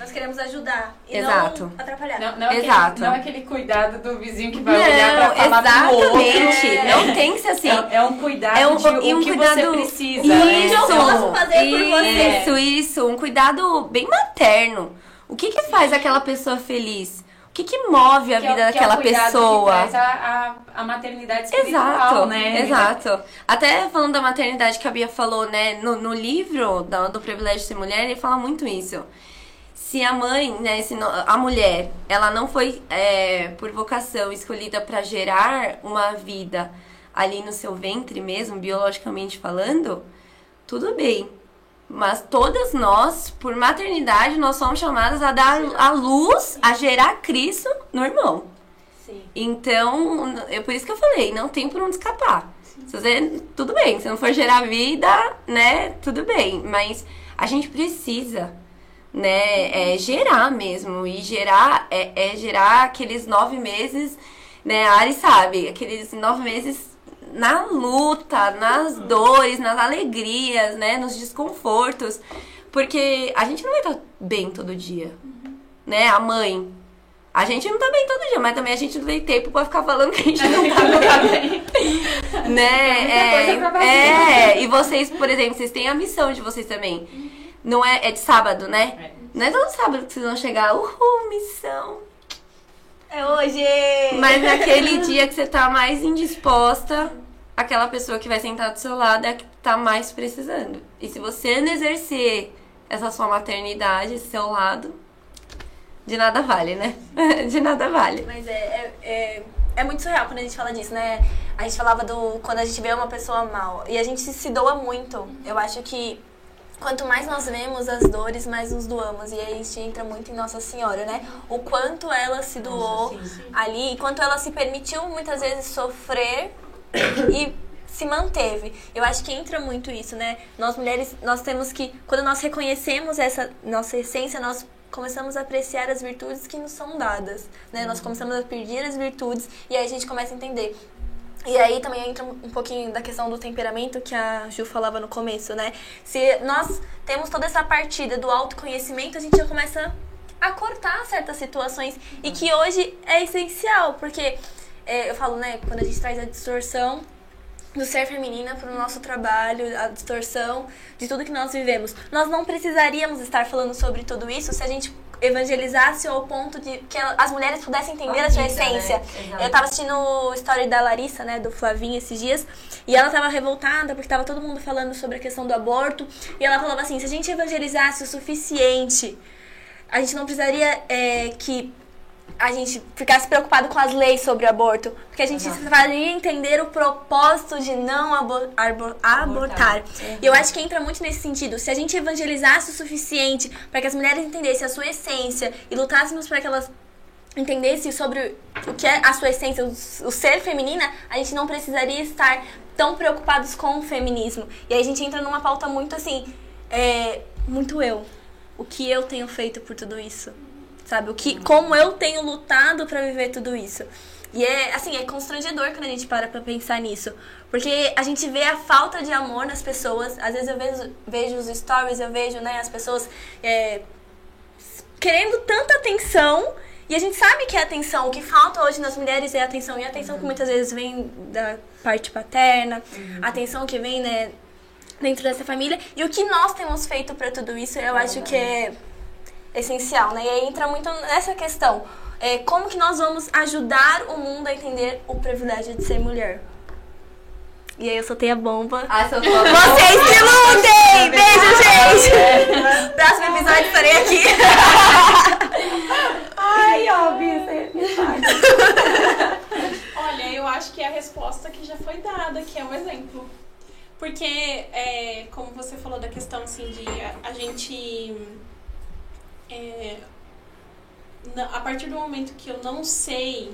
Nós queremos ajudar e Exato. não atrapalhar. Não, não, é Exato. Aquele, não é aquele cuidado do vizinho que vai olhar pra falar do exatamente. outro. Não tem que ser assim. É, é um cuidado É um- de o e um que cuidado- você precisa. Isso, né? eu posso fazer por você. Isso, isso. Um cuidado bem materno. O que que faz aquela pessoa feliz? O que que move a Que é o- vida que é o daquela cuidado pessoa? Que traz a, a, a maternidade espiritual, Exato, né? exato. Até falando da maternidade que a Bia falou, né, no, no livro do, do Privilégio de Ser Mulher, ele fala muito isso. Se a mãe, né, se a mulher, ela não foi é, por vocação escolhida para gerar uma vida ali no seu ventre mesmo, biologicamente falando, tudo bem. Mas todas nós, por maternidade, nós somos chamadas a dar a luz, a gerar Cristo no irmão. Sim. Então, é por isso que eu falei, não tem por onde escapar. Se você, tudo bem, se não for gerar vida, né, tudo bem. Mas a gente precisa, né, é, gerar mesmo. E gerar é, é gerar aqueles nove meses, né, a Ari sabe, aqueles nove meses na luta, nas dores, nas alegrias, né, nos desconfortos. Porque a gente não vai estar bem todo dia, né, a mãe. A gente não tá bem todo dia, mas também a gente não tem tempo pra ficar falando que a gente não tá bem. né? muita coisa pra fazer. É, é, e vocês, por exemplo, vocês têm a missão de vocês também. Não é, é de sábado, né? É. Não é todo sábado que vocês vão chegar, uhul, missão. É hoje! Mas naquele dia que você tá mais indisposta, aquela pessoa que vai sentar do seu lado é a que tá mais precisando. E se você não exercer essa sua maternidade, esse seu lado, de nada vale, né? De nada vale. Mas é, é, é, é muito surreal quando a gente fala disso, né? A gente falava do quando a gente vê uma pessoa mal. E a gente se, se doa muito. Eu acho que quanto mais nós vemos as dores, mais nos doamos. E aí gente entra muito em Nossa Senhora, né? O quanto ela se doou ali, e quanto ela se permitiu muitas vezes sofrer e se manteve. Eu acho que entra muito isso, né? Nós mulheres, nós temos que, quando nós reconhecemos essa nossa essência, nós começamos a apreciar as virtudes que nos são dadas, né? Nós começamos a pedir as virtudes e aí a gente começa a entender. E aí também entra um pouquinho da questão do temperamento que a Ju falava no começo, né? Se nós temos toda essa partida do autoconhecimento, a gente já começa a cortar certas situações e que hoje é essencial, porque é, eu falo, né, quando a gente traz a distorção do ser feminina para o nosso trabalho, a distorção de tudo que nós vivemos. Nós não precisaríamos estar falando sobre tudo isso se a gente evangelizasse ao ponto de que as mulheres pudessem entender a, sua vida, essência. Né? Eu tava assistindo a história da Larissa, né, do Flavinho esses dias, e ela tava revoltada porque tava todo mundo falando sobre a questão do aborto, e ela falava assim, se a gente evangelizasse o suficiente, a gente não precisaria é, que a gente ficasse preocupado com as leis sobre o aborto, porque a gente uhum. faria entender o propósito de não abor abor abortar. Uhum. E eu acho que entra muito nesse sentido. Se a gente evangelizasse o suficiente para que as mulheres entendessem a sua essência e lutássemos para que elas entendessem sobre o que é a sua essência, o, o ser feminina, a gente não precisaria estar tão preocupados com o feminismo. E aí a gente entra numa pauta muito assim, é, muito eu. O que eu tenho feito por tudo isso? Sabe? O que, como eu tenho lutado para viver tudo isso. E é, assim, é constrangedor quando a gente para pra pensar nisso. Porque a gente vê a falta de amor nas pessoas. Às vezes eu vejo, vejo os stories, eu vejo, né, as pessoas é, querendo tanta atenção. E a gente sabe que a atenção, o que falta hoje nas mulheres é a atenção. E a atenção que muitas vezes vem da parte paterna, uhum. a atenção que vem, né, dentro dessa família. E o que nós temos feito para tudo isso, eu é acho que é essencial, né? E aí entra muito nessa questão. É, como que nós vamos ajudar o mundo a entender o privilégio de ser mulher? E aí eu soltei a bomba. Ah, soltou a bomba. Vocês que lutem! Beijo, gente! Próximo episódio estarei aqui. Ai, óbvio, Olha, eu acho que é a resposta que já foi dada, que é um exemplo. Porque, é, como você falou da questão assim de a, a gente é, a partir do momento que eu não sei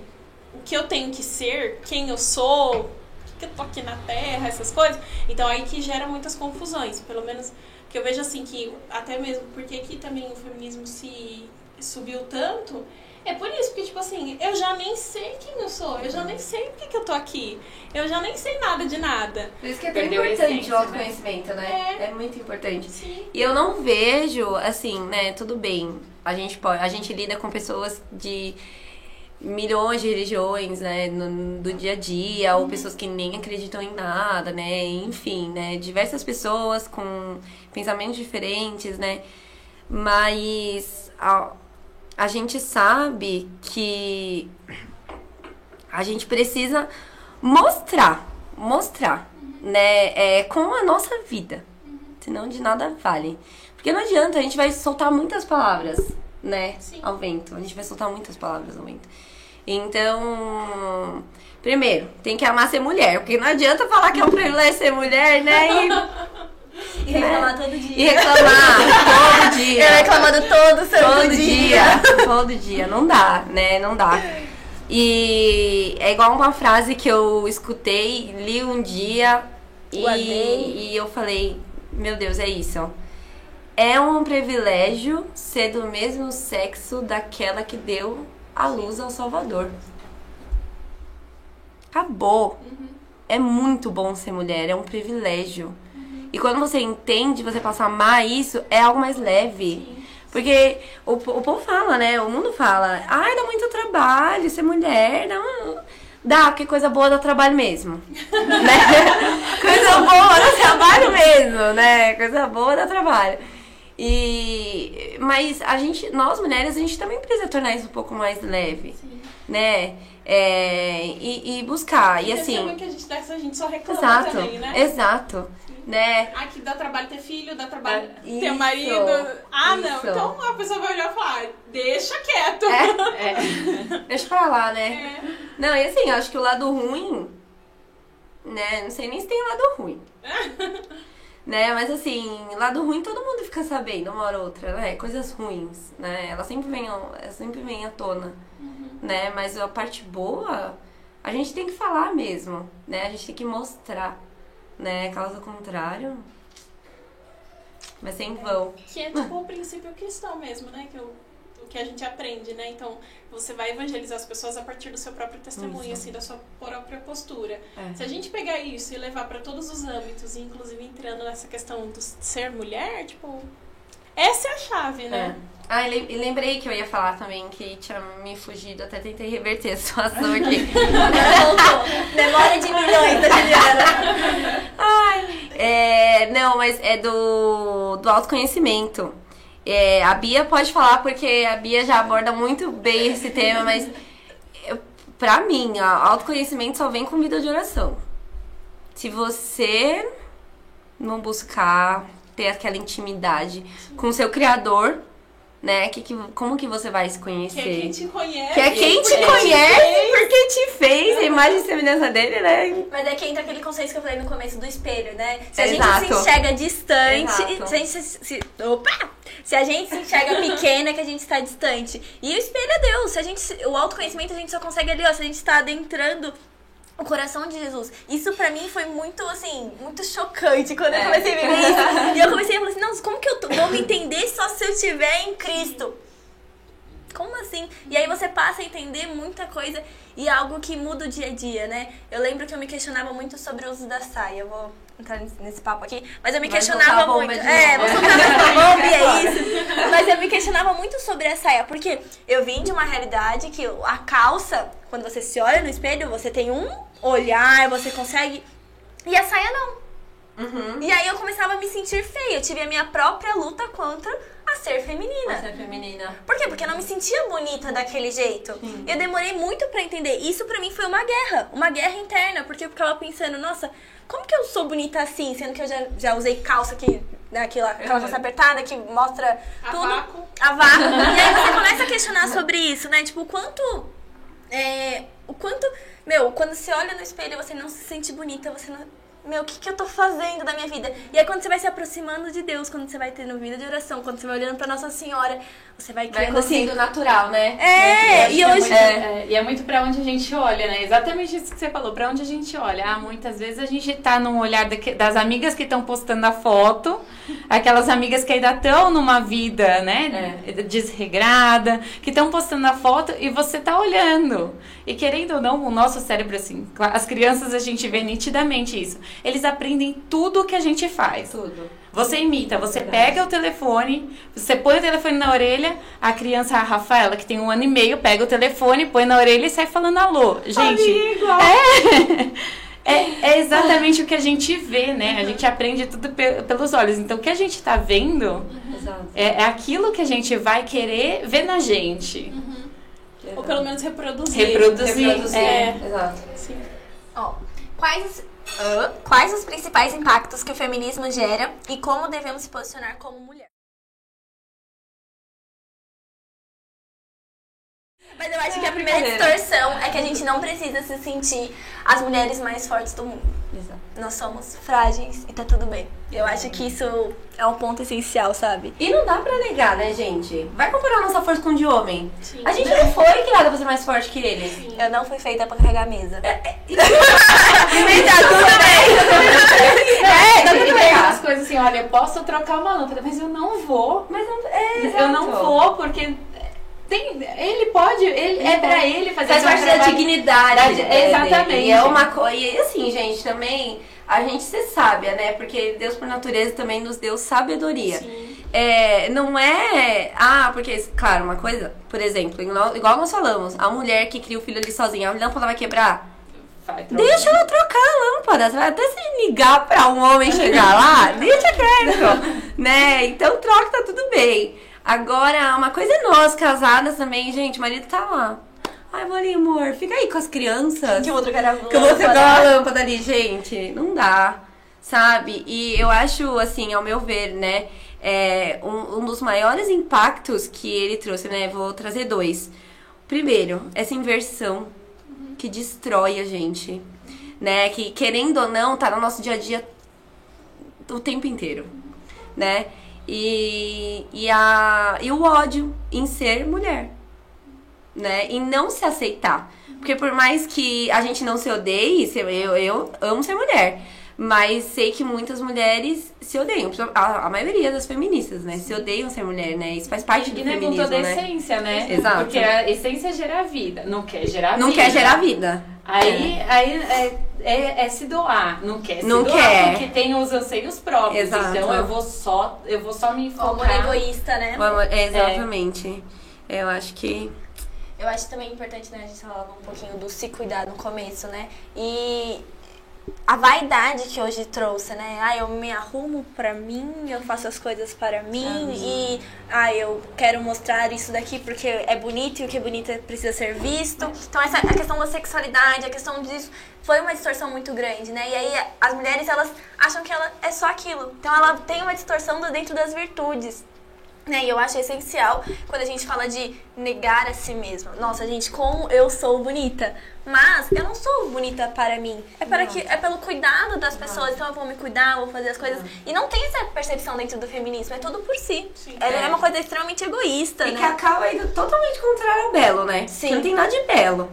o que eu tenho que ser, quem eu sou, que eu tô aqui na Terra, essas coisas, então aí que gera muitas confusões. Pelo menos que eu vejo assim que até mesmo porque que também o feminismo se subiu tanto, é por isso, porque, tipo assim, eu já nem sei quem eu sou, eu já nem sei por que, eu tô aqui, eu já nem sei nada de nada. Por isso que é tão Perdeu importante essência, o né? autoconhecimento, né? É. é muito importante. Sim. E eu não vejo, assim, né, tudo bem, a gente pode, a gente lida com pessoas de milhões de religiões, né, no, do dia a dia, ou uhum. pessoas que nem acreditam em nada, né, enfim, né, diversas pessoas com pensamentos diferentes, né, mas a gente sabe que a gente precisa mostrar, mostrar, né, é, com a nossa vida. Senão de nada vale. Porque não adianta, a gente vai soltar muitas palavras, né, Sim. ao vento. A gente vai soltar muitas palavras ao vento. Então, primeiro, tem que amar ser mulher, porque não adianta falar que é um privilégio ser mulher, né? E e reclamar todo dia. E reclamar todo dia. Eu reclamando todo santo todo dia. dia. Todo dia. Não dá, né? Não dá. E é igual uma frase que eu escutei, li um dia e, e eu falei, meu Deus, é isso. É um privilégio ser do mesmo sexo daquela que deu a luz ao Salvador. Acabou. Uhum. É muito bom ser mulher, é um privilégio. E quando você entende, você passa a amar isso, é algo mais leve. Sim. Porque o, o povo fala, né? O mundo fala, ai, dá muito trabalho ser mulher, não. Dá, porque coisa boa dá trabalho mesmo. né? Coisa boa dá trabalho mesmo, né? Coisa boa dá trabalho. E mas a gente, nós mulheres, a gente também precisa tornar isso um pouco mais leve, Sim. né? É, e, e buscar e, e assim. Que a gente, a gente só reclama exato, também, né? Exato né? Ah, que dá trabalho ter filho, dá trabalho é, ter marido. Ah, isso. não. Então a pessoa vai olhar e falar, deixa quieto. É, é. Deixa pra lá, né? É. Não, e assim, eu acho que o lado ruim, né? Não sei nem se tem lado ruim. né? Mas assim, lado ruim todo mundo fica sabendo uma hora ou outra, né? Coisas ruins, né? Ela sempre vem, ela sempre vem à tona, uhum. né? Mas a parte boa, a gente tem que falar mesmo, né? A gente tem que mostrar né? Caso contrário, vai ser em vão. Que é tipo o princípio cristão mesmo, né? Que eu o que a gente aprende, né? Então, você vai evangelizar as pessoas a partir do seu próprio testemunho, assim, da sua própria postura. É. Se a gente pegar isso e levar para todos os âmbitos, inclusive entrando nessa questão do ser mulher, tipo, essa é a chave, né? É. Ah, e lem- lembrei que eu ia falar também que tinha me fugido, até tentei reverter a situação aqui. Memória de milhões da Juliana. Ai, é, não, mas é do, do autoconhecimento. É, a Bia pode falar porque a Bia já aborda muito bem esse tema, mas eu, pra mim, ó, autoconhecimento só vem com vida de oração. Se você não buscar ter aquela intimidade com o seu criador, né? Que, que, como que você vai se conhecer? Que é quem te conhece. Que é quem te porque conhece porque te fez a imagem e semelhança dele, né? Mas é que entra aquele conceito que eu falei no começo do espelho, né? Se a Exato. gente se enxerga distante, Exato. se a gente se, se- opa! Se a gente se enxerga pequena, é que a gente está distante. E o espelho é Deus. Se a gente, o autoconhecimento a gente só consegue ali, ó, se a gente está adentrando o coração de Jesus. Isso pra mim foi muito, assim, muito chocante quando eu comecei a viver isso. E eu comecei a falar assim, não, como que eu tô- vou me entender só se eu estiver em Cristo? Como assim? E aí você passa a entender muita coisa e é algo que muda o dia a dia, né? Eu lembro que eu me questionava muito sobre o uso da saia. Eu vou entrar nesse, papo aqui, mas eu me questionava muito. É, vou soltar bomba e é isso. Mas eu me questionava muito sobre a saia, porque eu vim de uma realidade que a calça, quando você se olha no espelho, você tem um olhar, você consegue. E a saia não. Uhum. E aí eu começava a me sentir feia. Eu tive a minha própria luta contra a ser feminina. Você é feminina. Por quê? Porque eu não me sentia bonita daquele jeito. Eu demorei muito pra entender. Isso pra mim foi uma guerra, uma guerra interna, porque eu ficava pensando, nossa, como que eu sou bonita assim, sendo que eu já, já usei calça que né, aquela, aquela calça apertada que mostra A tudo. vácuo. A vácuo. e aí você começa a questionar sobre isso, né? Tipo, o quanto é, o quanto, meu, quando você olha no espelho, você não se sente bonita, você não meu, o que, que eu tô fazendo da minha vida? E aí, quando você vai se aproximando de Deus, quando você vai tendo vida de oração, quando você vai olhando pra Nossa Senhora, você vai Vai criando assim. sendo natural, né? É, e É hoje. muito- é, e é muito pra onde a gente olha, né? Exatamente isso que você falou, pra onde a gente olha. Ah, muitas vezes a gente tá num olhar das amigas que estão postando a foto, aquelas amigas que ainda estão numa vida, né, desregrada, que estão postando a foto e você tá olhando. E querendo ou não, o nosso cérebro, assim, as crianças a gente vê nitidamente isso. Eles aprendem tudo o que a gente faz. Tudo. Você imita, você pega o telefone, você põe o telefone na orelha, a criança, a Rafaela, que tem um ano e meio, pega o telefone, põe na orelha e sai falando alô. Gente, é, é, é exatamente o que a gente vê, né? A gente aprende tudo pe- pelos olhos. Então, o que a gente tá vendo é, é aquilo que a gente vai querer ver na gente. Ou pelo menos reproduzir. Reproduzir. Reproduzir. É. Exato. Sim. Ó, quais, quais os principais impactos que o feminismo gera e como devemos se posicionar como mulher? Mas eu acho que a primeira distorção é que a gente não precisa se sentir as mulheres mais fortes do mundo. Exato. Nós somos frágeis e tá tudo bem. Eu acho que isso é um ponto essencial, sabe? E não dá pra negar, né, gente? Vai comparar nossa força com de homem. Sim. A gente não foi criada pra ser mais forte que eles. Eu não fui feita pra carregar a mesa. É, tá tudo bem. É, tá E tudo tem bem. umas coisas assim, olha, eu posso trocar uma lâmpada, mas eu não vou. Mas não, é, Eu não vou, porque tem, ele pode, ele, é pra ele fazer Faz parte da dignidade. Da- né, exatamente. E é uma coisa. E assim, gente, também a gente ser sábia, né? Porque Deus, por natureza, também nos deu sabedoria. É, não é. Ah, porque, claro, uma coisa, por exemplo, igual, nós falamos, a mulher que cria o filho ali sozinha, a lâmpada vai quebrar? Vai, troca. Deixa ela trocar a lâmpada. Você vai até se ligar pra um homem chegar lá, deixa quieto, né? Então troca, tá tudo bem. Agora, uma coisa é nós, casadas também, gente, o marido tá lá. Ai, vou ali, amor, fica aí com as crianças. Que outro cara Que eu vou trocar a lâmpada ali, gente. Não dá, sabe? E eu acho, assim, ao meu ver, né? É, um, um dos maiores impactos que ele trouxe, né? Vou trazer dois. Primeiro, essa inversão que destrói a gente, né? Que querendo ou não, tá no nosso dia a dia o tempo inteiro, né? E, e, a, e o ódio em ser mulher, né? E não se aceitar. Porque por mais que a gente não se odeie, eu, eu amo ser mulher. Mas sei que muitas mulheres se odeiam. A, a maioria das feministas, né? Se odeiam ser mulher, né? Isso faz parte do E não é com feminismo, toda a né? essência, né? Exato. Porque a essência é gerar vida. Não quer gerar Não vida. quer gerar vida. Aí, aí é, é, é se doar, não quer se Não doar quer. porque tem os anseios próprios. Exato. Então eu vou só, eu vou só me O amor focar. egoísta, né? É, exatamente. Eu acho que. Eu acho também importante, né, a gente falava um pouquinho do se cuidar no começo, né? E a vaidade que hoje trouxe, né? Ah, eu me arrumo pra mim, eu faço as coisas para mim e ah, eu quero mostrar isso daqui porque é bonito e o que é bonito precisa ser visto. Então essa a questão da sexualidade, a questão disso foi uma distorção muito grande, né? E aí as mulheres elas acham que ela é só aquilo. Então ela tem uma distorção do- dentro das virtudes. Né, e eu acho essencial quando a gente fala de negar a si mesma. Nossa, gente, como eu sou bonita. Mas eu não sou bonita para mim. É, para que, é pelo cuidado das pessoas. Então eu vou me cuidar, vou fazer as coisas. E não tem essa percepção dentro do feminismo. É tudo por si. Sim. É, é uma coisa extremamente egoísta, E né? que acaba indo totalmente contrário ao belo, né? Sim. Que não tem nada de belo.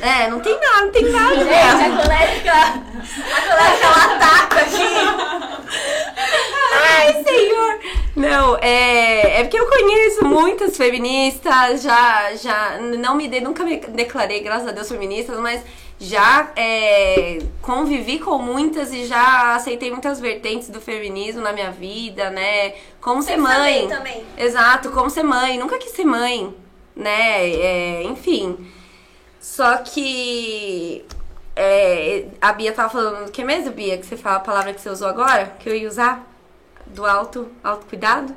É, não tem nada, não tem nada Gente, a colérica, a colérica ela ataca aqui. Ai, senhor! Não, é, é porque eu conheço muitas feministas, já, já não me de, nunca me declarei, graças a Deus, feministas, mas já é, convivi com muitas e já aceitei muitas vertentes do feminismo na minha vida, né? Como ser mãe. também. Exato, como ser mãe. Nunca quis ser mãe, né? É, enfim. Só que é, a Bia tava falando do que mesmo, Bia? Que você fala a palavra que você usou agora? Que eu ia usar? Do auto, autocuidado?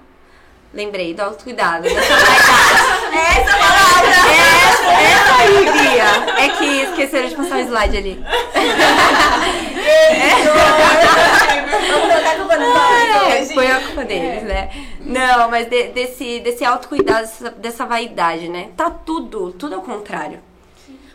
Lembrei, do autocuidado. Dessa vaidade. Essa palavra! Essa, essa aí, Bia. É que esqueceram de passar o slide ali. É, hoje. foi a culpa deles, né? Não, mas de- desse, desse autocuidado, dessa, dessa vaidade, né? Tá tudo, tudo ao contrário.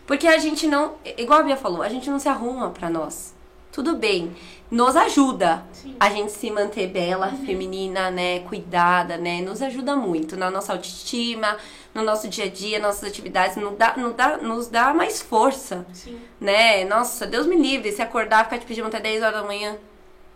Porque a gente não, igual a Bia falou, a gente não se arruma pra nós. Tudo bem, nos ajuda a gente se manter bela, feminina, né, cuidada, né, nos ajuda muito na nossa autoestima, no nosso dia a dia, nossas atividades, nos dá, nos dá, nos dá mais força, Sim. né? Nossa, Deus me livre, se acordar, ficar de pijama até 10 horas da manhã,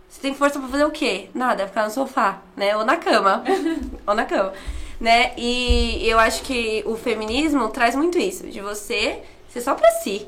você tem força pra fazer o quê? Nada, ficar no sofá, né? Ou na cama. Ou na cama. Né? E eu acho que o feminismo traz muito isso, de você ser só pra si.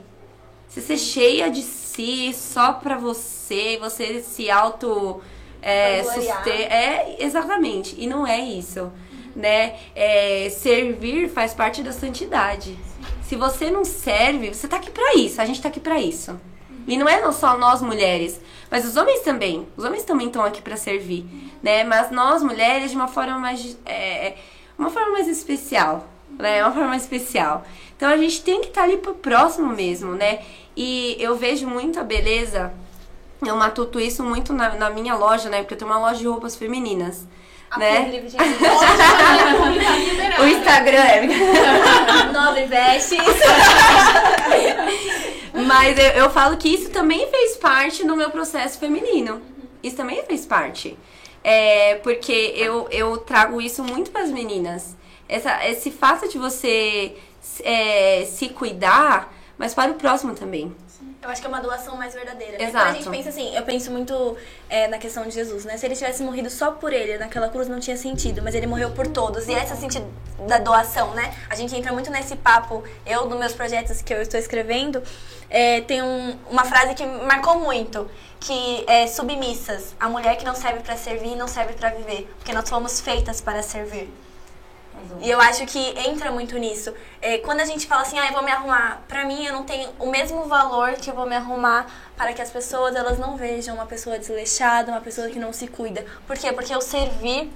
Você ser cheia de si, só pra você, você se auto é, suster. É, exatamente. E não é isso. Né? É, servir faz parte da santidade. Se você não serve, você tá aqui pra isso. A gente tá aqui pra isso. E não é não só nós mulheres, mas os homens também. Os homens também estão aqui pra servir, né? Mas nós mulheres de uma forma mais é, uma forma mais especial, né? Uma forma especial. Então a gente tem que estar ali pro próximo mesmo, né? E eu vejo muito a beleza. Eu matuto isso muito na, na minha loja, né? Porque eu tenho uma loja de roupas femininas. A né? gente. O Instagram é. Nobre vestes. Mas eu, eu falo que isso também fez parte do meu processo feminino. Isso também fez parte. É, porque eu, eu trago isso muito para as meninas. Essa, esse fato de você é, se cuidar, mas para o próximo também. Eu acho que é uma doação mais verdadeira. Exato. Quando a gente pensa assim, eu penso muito é, na questão de Jesus, né? Se ele tivesse morrido só por ele, naquela cruz não tinha sentido, mas ele morreu por todos. E esse é o sentido da doação, né? A gente entra muito nesse papo. Eu, nos meus projetos que eu estou escrevendo, é, tem um- uma frase que marcou muito, que é submissas. A mulher que não serve para servir não serve para viver, porque nós fomos feitas para servir. E eu acho que entra muito nisso. É, quando a gente fala assim, ah, eu vou me arrumar, pra mim eu não tenho o mesmo valor que eu vou me arrumar para que as pessoas elas não vejam uma pessoa desleixada, uma pessoa que não se cuida. Por quê? Porque o servir,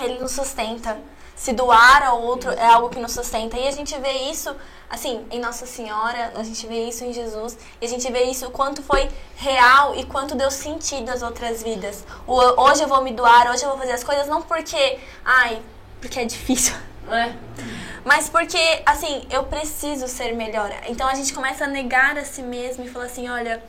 ele nos sustenta. Se doar ao outro é algo que nos sustenta. E a gente vê isso, assim, em Nossa Senhora, a gente vê isso em Jesus, e a gente vê isso o quanto foi real e quanto deu sentido às outras vidas. O, hoje eu vou me doar, hoje eu vou fazer as coisas, não porque, ai, porque é difícil. É. Mas porque, assim, eu preciso ser melhor. Então a gente começa a negar a si mesmo e falar assim, olha,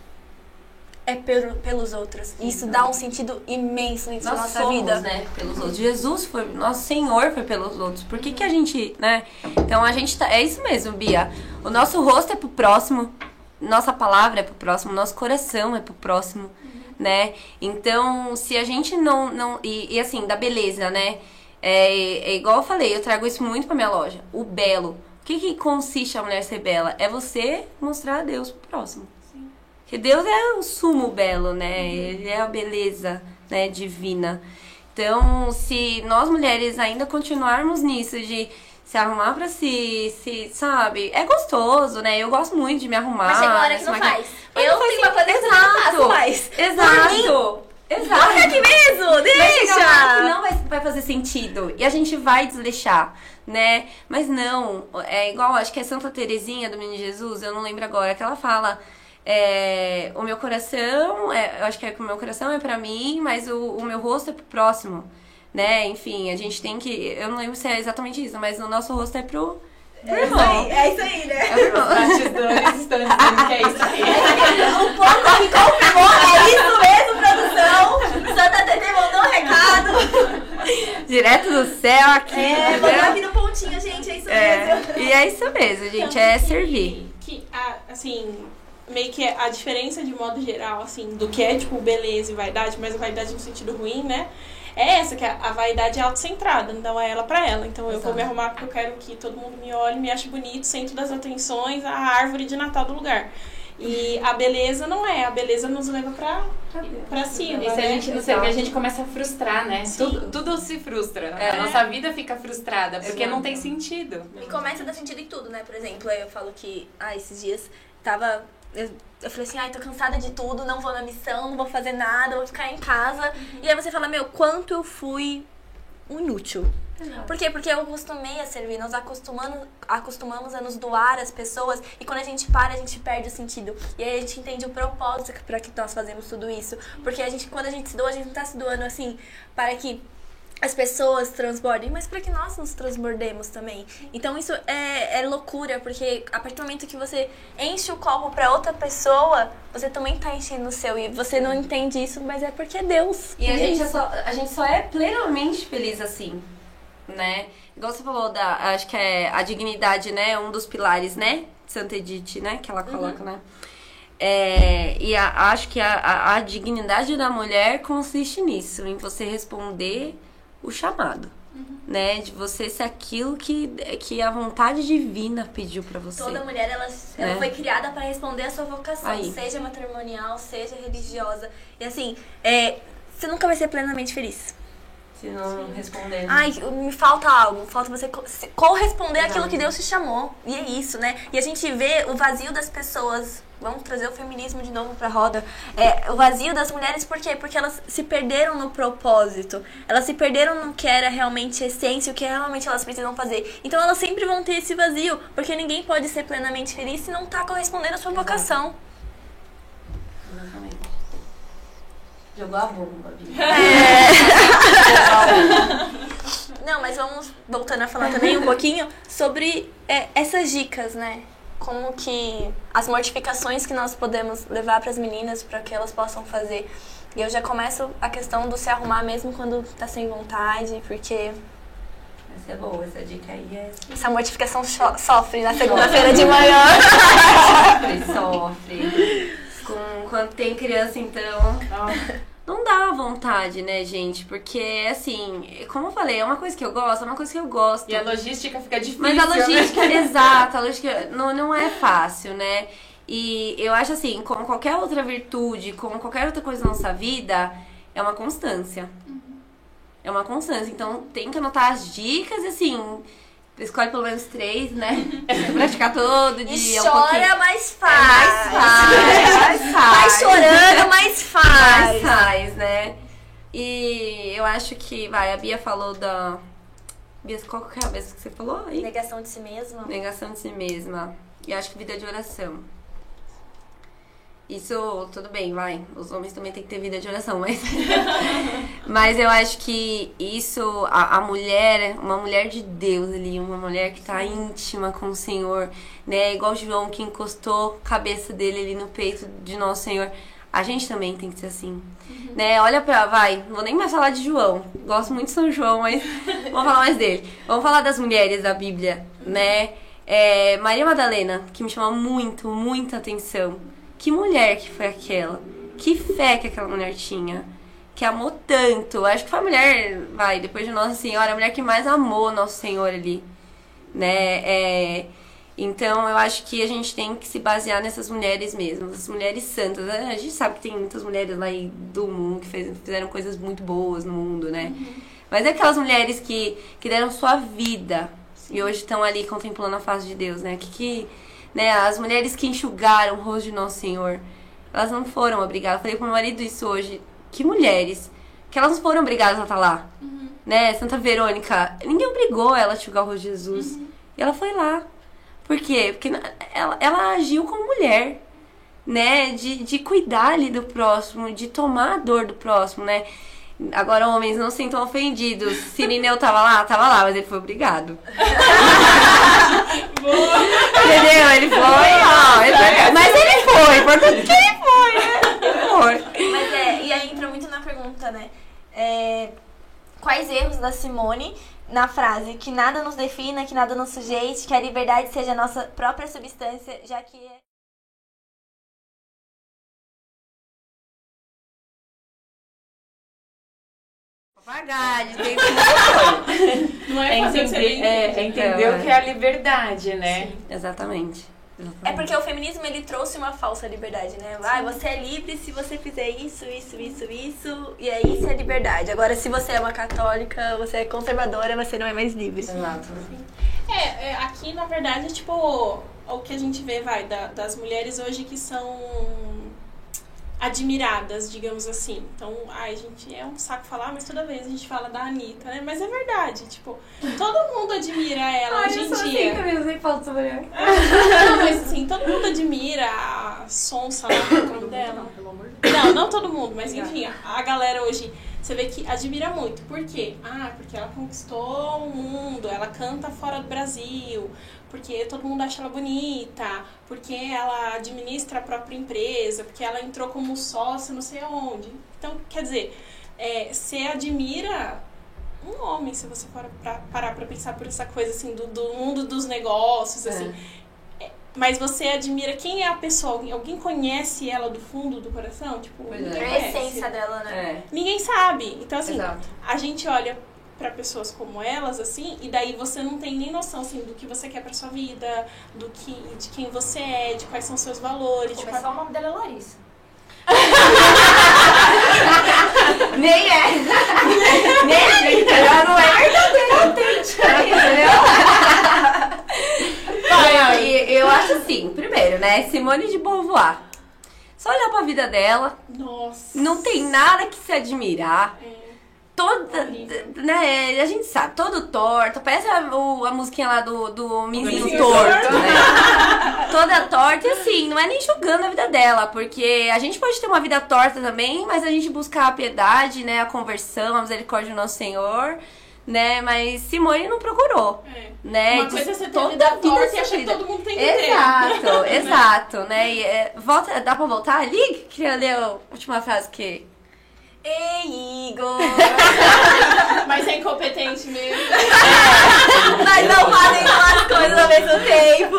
é pelo, pelos outros. E isso dá um sentido imenso dentro da nossa somos, vida. né, pelos outros. Jesus foi, nosso Senhor foi pelos outros. Por que que a gente, né? Então a gente tá, é isso mesmo, Bia. O nosso rosto é pro próximo, nossa palavra é pro próximo, nosso coração é pro próximo, né? Então, se a gente não. não e, e assim, da beleza, né? É, é igual eu falei, eu trago isso muito pra minha loja. O belo. O que, que consiste a mulher ser bela? É você mostrar a Deus pro próximo. Porque Deus é o sumo belo, né? Ele é a beleza, né, divina. Então, se nós mulheres ainda continuarmos nisso de se arrumar pra si, se, sabe? É gostoso, né? Eu gosto muito de me arrumar. Mas chega uma hora que se não faz. Mas Eu não tenho uma coisa que eu não faço mais. Exato. Exato. Olha aqui mesmo, Vai deixa! não vai, vai fazer sentido. E a gente vai desleixar, né? Mas não, é igual, acho que é Santa Terezinha do Menino Jesus, eu não lembro agora, que ela fala. é, o meu coração, é, eu acho que é que o meu coração é pra mim, mas o, o meu rosto é pro próximo, né? Enfim, a gente tem que. Eu não lembro se é exatamente isso, mas o nosso rosto é pro, pro irmão. É isso aí, né? É pro irmão. Bastidores estão dizendo que é isso aí. O povo aqui confirmou, é isso mesmo, produção! Santa Tete mandou um recado. Direto do céu aqui, É, entendeu? mandou aqui no pontinho, gente, é isso É, mesmo. e é isso mesmo, gente, é servir. Que, a- assim, meio que a diferença de modo geral, assim, do que é, tipo, beleza e vaidade, mas a vaidade no sentido ruim, né? É essa, que a, a vaidade é autocentrada, então é ela pra ela. Então eu vou Exato. me arrumar porque eu quero que todo mundo me olhe, me ache bonito, centro das atenções, a árvore de Natal do lugar. E a beleza não é, a beleza nos leva pra, pra cima, E se a né? gente não servir, a gente começa a frustrar, né? Sim. Tudo, tudo se frustra. É. A nossa vida fica frustrada, porque Exato. não tem sentido. E começa a dar sentido em tudo, né? Por exemplo, eu falo que, ah, esses dias tava. Eu, eu falei assim, ai, tô cansada de tudo, não vou na missão, não vou fazer nada, vou ficar em casa. E aí você fala, meu, quanto eu fui um inútil. Por quê? Porque eu acostumei a servir, nós acostumamos, acostumamos a nos doar às pessoas e quando a gente para, a gente perde o sentido. E aí a gente entende o propósito para que nós fazemos tudo isso. Porque a gente, quando a gente se doa, a gente não tá se doando assim para que as pessoas transbordem, mas para que nós nos transbordemos também. Então isso é, é loucura, porque a partir do momento que você enche o copo para outra pessoa, você também tá enchendo o seu. E você não entende isso, mas é porque é Deus. E a é gente, é só, a gente só é plenamente feliz assim, né? Igual você falou da, acho que é a dignidade, né? Um dos pilares, né? de Santa Edith, né? Que ela coloca, né? É, e a- acho que a, a, a dignidade da mulher consiste nisso, em você responder o chamado, né? De você ser aquilo que, que a vontade divina pediu pra você. Toda mulher, ela, ela É. foi criada para responder a sua vocação, Aí. seja matrimonial, seja religiosa. E assim, é, você nunca vai ser plenamente feliz. Se não responder. Ai, me falta algo, falta você corresponder àquilo que Deus te chamou. E é isso, né? E a gente vê o vazio das pessoas. Vamos trazer o feminismo de novo pra roda. É, o vazio das mulheres, por quê? Porque elas se perderam no propósito. Elas se perderam no que era realmente essência, o que realmente elas precisam fazer. Então elas sempre vão ter esse vazio, porque ninguém pode ser plenamente feliz se não tá correspondendo à sua vocação. Exatamente. Jogou a bomba, Bia. Não, mas vamos voltando a falar também um pouquinho sobre é, essas dicas, né? Como que as mortificações que nós podemos levar para as meninas para que elas possam fazer. E eu já começo a questão do se arrumar mesmo quando tá sem vontade, porque Essa é boa, essa dica aí é. essa mortificação sofre na segunda-feira de manhã. Sofre, sofre. Com, quando tem criança, então. Não dá vontade, né, gente? Porque, assim, como eu falei, é uma coisa que eu gosto, é uma coisa que eu gosto. E a logística fica difícil. Mas a né? logística, exato, a logística não, não é fácil, né? E eu acho assim, como qualquer outra virtude, como qualquer outra coisa na nossa vida, é uma constância. É uma constância. Então tem que anotar as dicas e assim, escolhe pelo menos três, né? Praticar todo E dia. um chora, pouquinho. mas É faz. mais faz, mais Vai chorando, mas faz. Mais faz, né? E eu acho que, vai, a Bia falou da. Bia, qual que é a vez que você falou aí? Negação de si mesma. Negação de si mesma. E acho que vida de oração. Isso, tudo bem, vai. Os homens também têm que ter vida de oração, mas. mas eu acho que isso, a, a mulher, uma mulher de Deus ali, uma mulher que tá íntima com o Senhor, né? Igual João que encostou a cabeça dele ali no peito de nosso Senhor. A gente também tem que ser assim. Né? Olha pra. Vai, não vou nem mais falar de João. Gosto muito de São João, mas vamos falar mais dele. Vamos falar das mulheres da Bíblia, né? É, Maria Madalena, que me chamou muito, muita atenção. Que mulher que foi aquela? Que fé que aquela mulher tinha. Que amou tanto. Acho que foi a mulher, vai, depois de Nossa Senhora, a mulher que mais amou Nosso Senhor ali. Né? É, então eu acho que a gente tem que se basear nessas mulheres mesmo, as mulheres santas. A gente sabe que tem muitas mulheres lá do mundo que fez- fizeram coisas muito boas no mundo, né? Mas é aquelas mulheres que, que deram sua vida e hoje estão ali contemplando a face de Deus, né? Que, que, né? As mulheres que enxugaram o rosto de Nosso Senhor, elas não foram obrigadas. Eu falei pro meu marido isso hoje. Que mulheres? Que elas não foram obrigadas a estar lá. Né? Santa Verônica, ninguém obrigou ela a enxugar o rosto de Jesus. E ela foi lá. Por quê? Porque ela, ela agiu como mulher, né? De, de cuidar ali do próximo, de tomar a dor do próximo, né? Agora, homens, não se sintam ofendidos. Sirineu tava lá? Tava lá, mas ele foi obrigado. Entendeu? Ele foi, ó. ele foi- mas ele foi, importante que ele foi, né? Ele foi. Mas é, e aí entra muito na pergunta, né? É, quais erros da Simone na frase que nada nos defina, que nada nos sujeite, que a liberdade seja a nossa própria substância, já que é Papagaio, tem que Não É é que você entender, bem é, é entender É, o que é a liberdade, né? Exatamente. É porque o feminismo ele trouxe uma falsa liberdade, né? Ah, você é livre se você fizer isso, isso, isso, isso, e aí isso é liberdade. Agora, se você é uma católica, você é conservadora, você não é mais livre. Exato. É, é, aqui na verdade, tipo, o que a gente vê, vai, da- das mulheres hoje que são admiradas, digamos assim. Então, ai, gente, é um saco falar, mas toda vez a gente fala da Anitta, né? Mas é verdade, tipo, todo mundo admira ela hoje em dia. eu sempre falo sobre ela. Não, mas assim, todo mundo admira a Sonsa lá, o nome dela? Não, não todo mundo, mas enfim, a galera hoje, você vê que admira muito. Por quê? Ah, porque ela conquistou o mundo, ela canta fora do Brasil, porque todo mundo acha ela bonita, porque ela administra a própria empresa, porque ela entrou como sócia não sei aonde. Então, quer dizer, é, você admira um homem, se você for pra, parar pra pensar por essa coisa assim, do, do mundo dos negócios, assim. É, Mas você admira quem é a pessoa? Alguém- Alguém conhece ela do fundo do coração? Tipo, Pois é. ninguém É a essência dela, né? É, Ninguém sabe. Então, assim, exato. a gente olha pra pessoas como elas, assim, e daí você não tem nem noção, assim, do que você quer pra sua vida, do que, de quem você é, de quais são seus valores, de qual... Começar o nome dela é Larissa. Nem é. Nem é. Ela não é verdadeira, autêntica, entendeu? Olha, eu acho assim, primeiro, né? Simone de Beauvoir. Só olhar pra vida dela, Nossa. não tem nada que se admirar. É. Toda, né, a gente sabe, todo torto, parece a, o- a musiquinha lá do, do Minzinho Torto, né? Toda torta, e assim, não é nem julgando a vida dela, porque a gente pode ter uma vida torta também, mas a gente buscar a piedade, né, a conversão, a misericórdia do nosso Senhor, né, mas Simone não procurou, É. né? Uma coisa é você toda vida a vida torta e achar que todo mundo tem que ter. Exato, exato, né, e, é, volta, dá pra voltar ali? Queria ler a última frase que... Ei, Igor! Mas é incompetente mesmo. Nós não fazem duas coisas ao mesmo tempo!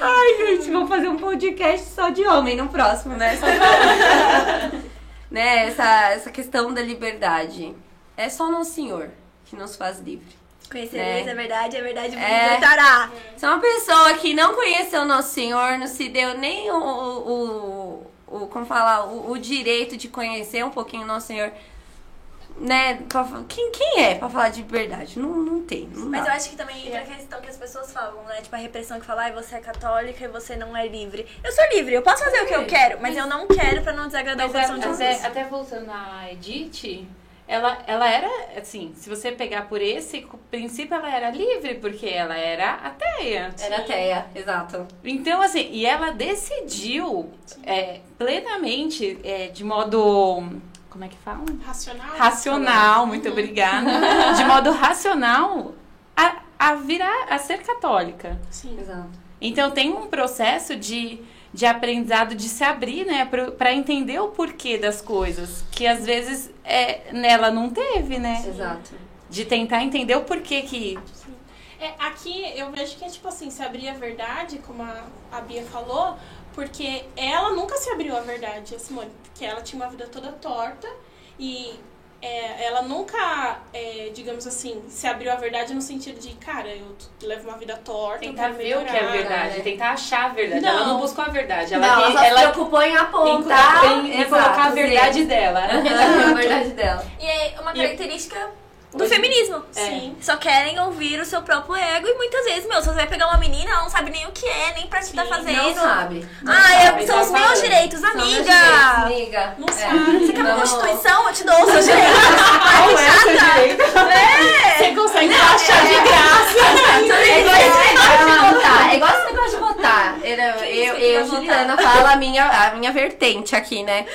Ai, gente, vou fazer um podcast só de homem no próximo, né? Né? Essa, essa questão da liberdade. É só no Senhor que nos faz livre. Conhecereis É. a verdade, a verdade vos É. libertará. Se uma pessoa que não conheceu o nosso Senhor, não se deu nem o, o, o como falar, o, o direito de conhecer um pouquinho o nosso Senhor, né? pra quem, quem é pra falar de liberdade? Não, não tem. Não Mas dá. eu acho que também entra a questão que as pessoas falam, né? Tipo, a repressão que fala, ai, você é católica e você não é livre. Eu sou livre, eu posso fazer o que eu quero, mas eu não quero pra não desagradar o Mas é, coração de até, Jesus. até voltando à Edith, ela, ela era, assim, se você pegar por esse princípio, ela era livre, porque ela era ateia. Era ateia, exato. Então, assim, e ela decidiu é, plenamente, é, de modo. Como é que fala? Racional? Racional, muito obrigada. De modo racional, a, a virar, a ser católica. Sim. Exato. Então tem um processo de, de aprendizado, de se abrir, né, para entender o porquê das coisas, que às vezes é, nela não teve, né? Exato. De tentar entender o porquê que. É, aqui eu vejo que é tipo assim, se abrir a verdade, como a, a Bia falou, porque ela nunca se abriu a verdade, a Simone, porque ela tinha uma vida toda torta e é, ela nunca, é, digamos assim, se abriu a verdade no sentido de, cara, eu levo uma vida torta, Tentar ver o que é verdade, né? tentar achar a verdade. Não. Ela não buscou a verdade. Ela, Não, ela só se ela preocupou em apontar. em, em colocar a verdade dela. a verdade dela. E é uma E- característica do feminismo. Sim. Só querem ouvir o seu próprio ego e muitas vezes, meu, se você vai pegar uma menina, ela não sabe nem o que é, nem pra que tá Sim, fazendo. Não sabe. Ah, é- sabe, são os tá meus falando. direitos, São meus amiga. direitos, amiga. Não É. sabe. Você quer uma Não. constituição? Eu te dou os seus direitos. Qual é o seu direito? Você consegue achar de graça. É igual esse negócio de votar. Eu, eu, Juliana, fala a minha, a minha vertente aqui, né?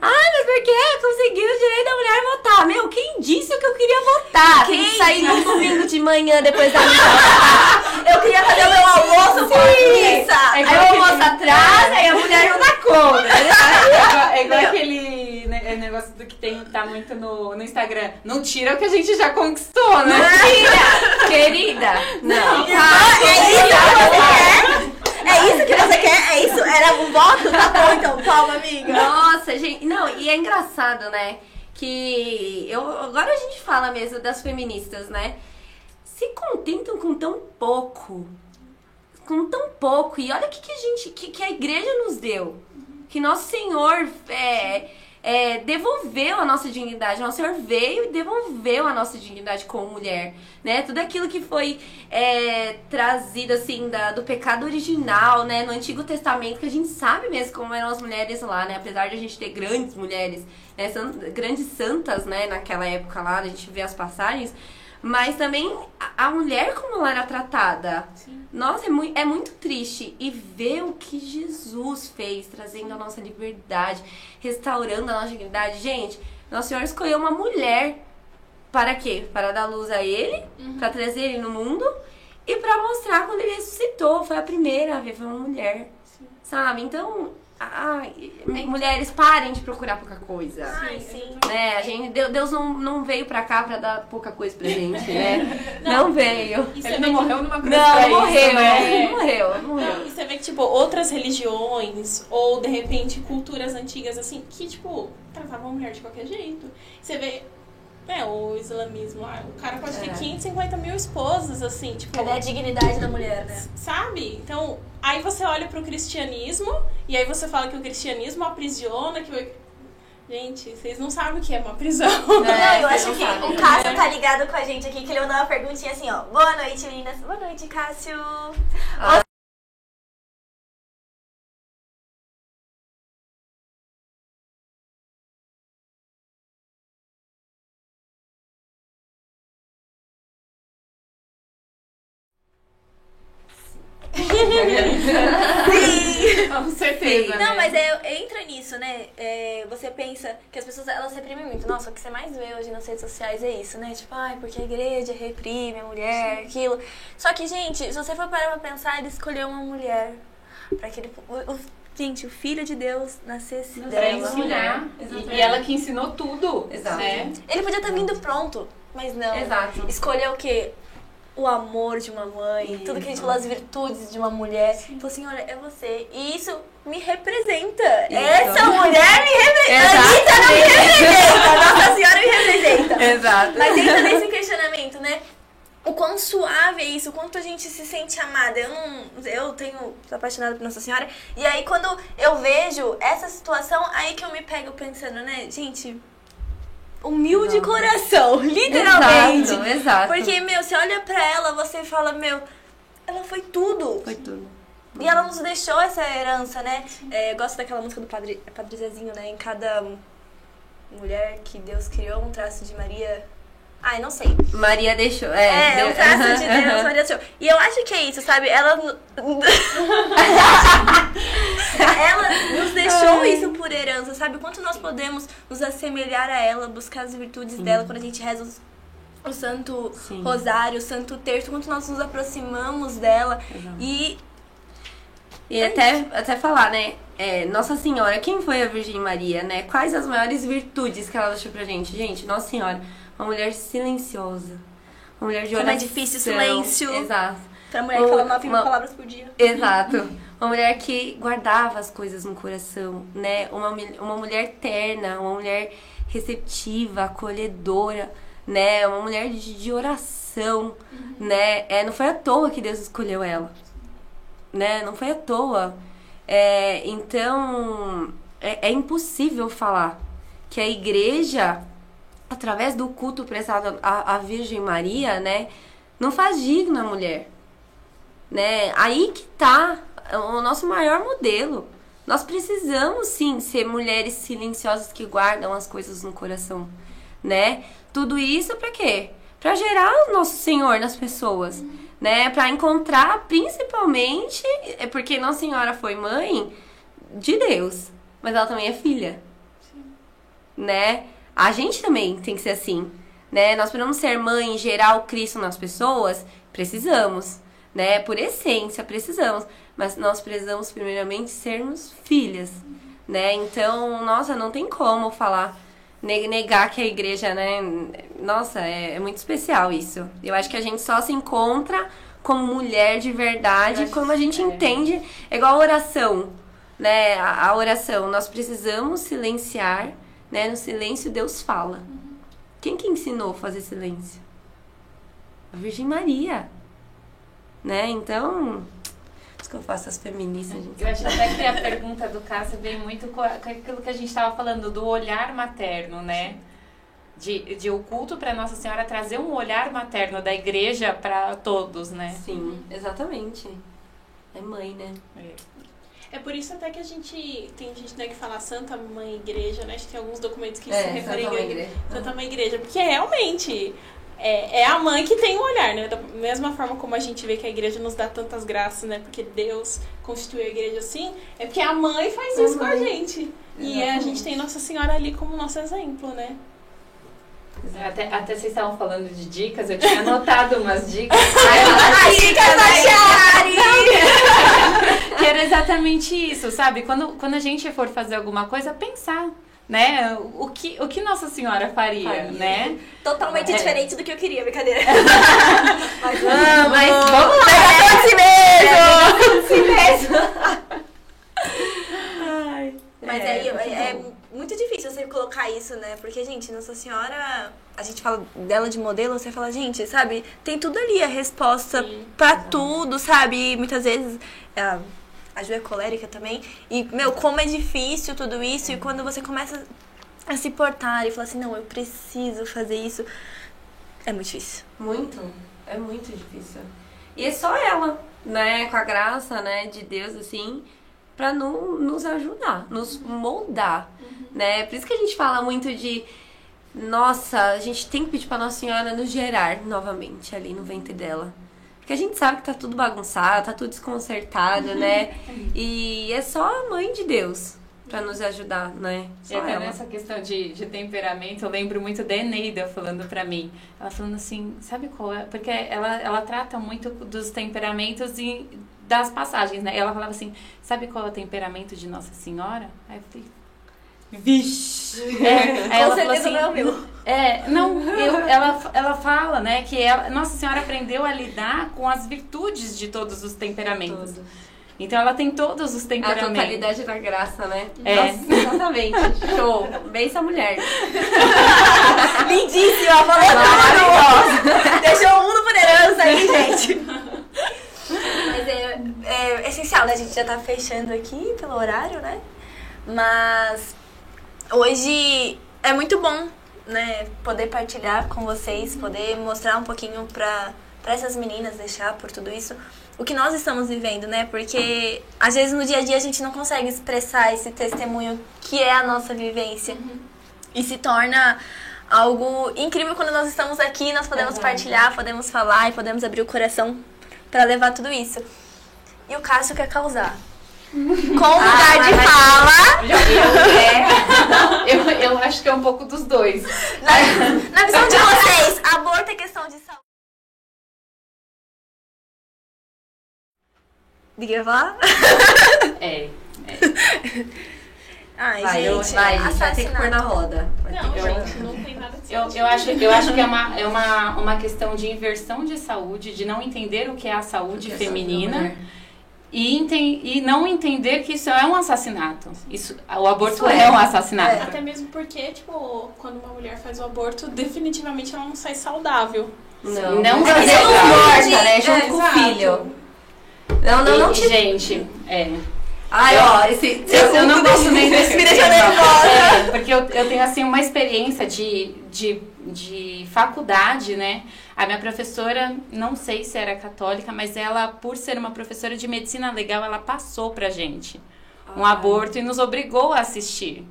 Ai, mas por que conseguiu o direito da mulher votar? Meu, quem disse que eu queria votar? Tem que Quem sair no domingo de manhã depois da minha Eu queria fazer o meu almoço com pizza. É Aí o almoço atrasa, aí a mulher não dá conta. É igual, é igual aquele é negócio do que tem, tá muito no, no Instagram. Não tira o que a gente já conquistou, né? Querida! Não. Ah, é isso que você quer? É isso que você quer? É isso? Era um voto? Tá bom, então. Toma, amiga. Nossa, gente. Não, e é engraçado, né? Que eu, agora a gente fala mesmo das feministas, né? Se contentam com tão pouco. Com tão pouco. E olha o que, que a gente. Que, que a igreja nos deu. Que nosso Senhor é, é, devolveu a nossa dignidade. Nosso Senhor veio e devolveu a nossa dignidade como mulher. Né? Tudo aquilo que foi é, trazido assim da, do pecado original, né? No Antigo Testamento, que a gente sabe mesmo como eram as mulheres lá, né? Apesar de a gente ter grandes mulheres, né? grandes santas, né? Naquela época lá, a gente vê as passagens. Mas também a, a mulher como ela era tratada. Nossa, é muito, é muito triste. E ver o que Jesus fez, trazendo a nossa liberdade, restaurando a nossa dignidade. Gente, Nosso Senhor escolheu uma mulher para quê? Para dar luz a ele, para trazer ele no mundo e para mostrar quando ele ressuscitou. Foi a primeira a ver, foi uma mulher. Sabe? Então, ai, mulheres, parem de procurar pouca coisa. Ai, sim. Né? A gente, Deus Deus não, não veio pra cá pra dar pouca coisa pra gente, né? Não, veio. E você Ele vê não que- morreu numa cruz Não, morreu, isso, né? não morreu, não morreu. E você vê que, tipo, outras religiões, ou de repente culturas antigas, assim, que, tipo, tratavam a mulher de qualquer jeito. Você vê, é, o islamismo lá, o cara pode ter É. 550 mil esposas, assim, tipo. Cadê a dignidade da mulher, né? Sabe? Então, aí você olha pro cristianismo, e aí você fala que o cristianismo aprisiona, que o... Gente, vocês não sabem o que é uma prisão. É, não, eu acho não que sabe. o Cássio tá ligado com a gente aqui, que ele mandou uma perguntinha assim, ó. Boa noite, meninas. Boa noite, Cássio. Sim! Certeza. Sim. né? Não, mas é, entra nisso, né? É, você pensa que as pessoas elas reprimem muito. Nossa, o que você mais vê hoje nas redes sociais é isso, né? Tipo, ai, porque a igreja reprime a mulher, aquilo. Só que, gente, se você for parar pra pensar, ele escolheu uma mulher pra que ele. o- o- gente, o filho de Deus nascesse Pra dela. ensinar. Exatamente. E, e ela que ensinou tudo. Exato. Né? Ele podia ter vindo pronto, mas não. Exato. Escolheu o quê? O amor de uma mãe, tudo que a gente falou, as virtudes de uma mulher. Falou assim, olha, é você. E isso me representa. Essa mulher me representa. Anitta não me representa. Nossa Senhora me representa. Exato. Mas entra nesse questionamento, né? O quão suave é isso, o quanto a gente se sente amada. Eu não. Eu tenho. sou apaixonada por Nossa Senhora. E aí, quando eu vejo essa situação, aí que eu me pego pensando, né, gente. Humilde Exato. coração, literalmente. Exato, exato. Porque, meu, você olha pra ela, você fala, meu, ela foi tudo. Foi tudo. E ela nos deixou essa herança, né? É, eu gosto daquela música do Padre, Padre Zezinho, né? Em cada mulher que Deus criou, um traço de Maria. Ai, não sei. Maria deixou. É, É, um deu- aham, de Deus. Maria deixou. E eu acho que é isso, sabe? Ela. ela nos deixou isso por herança, sabe? Quanto nós podemos nos assemelhar a ela, buscar as virtudes dela quando a gente reza os- o Santo Sim. Rosário, o Santo Terço, quanto nós nos aproximamos dela. Exato. E E até, até falar, né? É, Nossa Senhora, quem foi a Virgem Maria, né? Quais as maiores virtudes que ela deixou pra gente? Gente, Nossa Senhora, uma mulher silenciosa. uma mulher de Como oração. é difícil o silêncio. Exato. Pra mulher que fala 9 mil palavras por dia. Exato. Uma mulher que guardava as coisas no coração, né? Uma, uma mulher terna, uma mulher receptiva, acolhedora, né? Uma mulher de, de oração, né? É, não foi à toa que Deus escolheu ela, né? Não foi à toa. É, então, é, é impossível falar que a igreja, através do culto prestado à, à Virgem Maria, né? Não faz digna a mulher né? Aí que tá o nosso maior modelo. Nós precisamos sim ser mulheres silenciosas que guardam as coisas no coração, né? Tudo isso para quê? Para gerar o nosso Senhor nas pessoas, né? Para encontrar principalmente é porque Nossa Senhora foi mãe de Deus, mas ela também é filha. Né? A gente também tem que ser assim, né? Nós precisamos ser mãe e gerar o Cristo nas pessoas, precisamos né? Por essência, precisamos. Mas nós precisamos, primeiramente, sermos filhas, né? Então, nossa, não tem como falar, negar que a igreja, né? Nossa, é, é muito especial isso. Eu acho que a gente só se encontra como mulher de verdade quando a gente é. entende. É igual a oração, né? A, a oração, nós precisamos silenciar, né? No silêncio, Deus fala. Quem que ensinou a fazer silêncio? A Virgem Maria né? Então, que eu faço as feministas, gente. Eu acho até que a pergunta do Cássio vem muito com a- aquilo que a gente estava falando, do olhar materno, né? De, de o culto para Nossa Senhora trazer um olhar materno da igreja para todos, né? Sim, exatamente. É mãe, né? É por isso até que a gente. Tem gente né, que fala Santa Mãe Igreja, né? Acho que tem alguns documentos que se É, referem Santa Mãe a Igreja. Santa Mãe Igreja. Porque realmente é, é a mãe que tem o olhar, né? Da mesma forma como a gente vê que a igreja nos dá tantas graças, né? Porque Deus constituiu a igreja assim, é porque a mãe faz isso com a gente. E é, a gente tem Nossa Senhora ali como nosso exemplo, né? Até, até vocês estavam falando de dicas, eu tinha anotado umas dicas. Dicas da que era exatamente isso, sabe? Quando, quando a gente for fazer alguma coisa, pensar, né? O que, o que Nossa Senhora faria, Faria. né? Totalmente É. diferente do que eu queria, brincadeira. Mas Ah, mas vamos lá! Melhor de si mesmo! Mas É, aí é, é bom. muito difícil você colocar isso, né? Porque, gente, Nossa Senhora, a gente fala dela de modelo, você fala, gente, sabe, tem tudo ali, a resposta pra tudo, sabe? E muitas vezes a, a Ju é colérica também. E, meu, como é difícil tudo isso, e quando você começa a se portar e falar assim, não, eu preciso fazer isso, é muito difícil. Muito. É muito difícil. E é só ela, né? Com a graça, né, de Deus, assim, pra no, nos ajudar, nos moldar, né? Por isso que a gente fala muito de... Nossa, a gente tem que pedir pra Nossa Senhora nos gerar novamente ali no ventre dela. Porque a gente sabe que tá tudo bagunçado, tá tudo desconcertado, né? E é só a mãe de Deus pra nos ajudar, né? E Só até ela. nessa questão de, de temperamento, eu lembro muito da Eneida falando pra mim. Ela falando assim, sabe qual é? Porque ela, ela trata muito dos temperamentos e das passagens, né? Ela falava assim, sabe qual é o temperamento de Nossa Senhora? Aí eu falei, vixe! É, aí Com ela falou certeza assim, não é o meu. é, não, eu- ela, ela fala, né, que ela- Nossa Senhora aprendeu a lidar com as virtudes de todos os temperamentos. Tudo. Então ela tem todos os A temperamentos. totalidade da graça, né? É. Nossa, exatamente. Show. Bem essa mulher. Lindíssima, falou tudo! Deixou o mundo por herança aí, gente. Mas é, é essencial, né? A gente já tá fechando aqui pelo horário, né? Mas hoje é muito bom, né? Poder partilhar com vocês, poder mostrar um pouquinho pra, pra essas meninas, deixar por tudo isso, o que nós estamos vivendo, né? Porque às vezes no dia a dia a gente não consegue expressar esse testemunho que é a nossa vivência. E se torna algo incrível quando nós estamos aqui, nós podemos Exato. partilhar, podemos falar e podemos abrir o coração para levar tudo isso. E o Cássio quer causar. Com lugar de mas- fala, Eu, eu acho que é um pouco dos dois. na, na visão de vocês, aborto é questão de saúde. Ninguém vai falar? É. Ai, Vai, eu- gente, vai, vai ter que assassinato. pôr na roda. Não, Eu- gente, não tem nada de Eu, eu, acho, eu acho que é uma, é uma, uma questão de inversão de saúde, de não entender o que é a saúde Porque essa feminina mulher- e, enten- e não entender que isso é um assassinato. Isso, o aborto Isso é, é. um assassinato. Até mesmo porque, tipo, quando uma mulher faz o aborto, definitivamente ela não sai saudável. Não, Não ser ser morta, né? É, Junto com o filho. Não, não, não E, te... gente, é. Ai, ó, esse... Eu, eu não gosto nem desse Me deixa nervosa. É, porque eu, eu tenho, assim, uma experiência de, de, de faculdade, né? A minha professora, não sei se era católica, mas ela, por ser uma professora de medicina legal, ela passou pra gente um Ai. aborto e nos obrigou a assistir.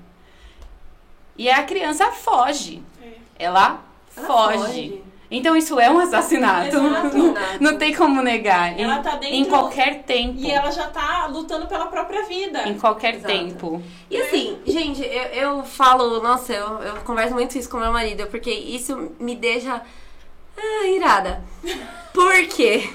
E a criança foge. É. Ela, Ela foge. foge. Então isso é um assassinato. Exato. Não, não tem como negar. Ela em, tá dentro- em qualquer tempo. E ela já tá lutando pela própria vida. Em qualquer Exato. tempo. E assim, gente, eu, eu falo, nossa, eu, eu converso muito isso com meu marido, porque isso me deixa ah, irada. Por quê?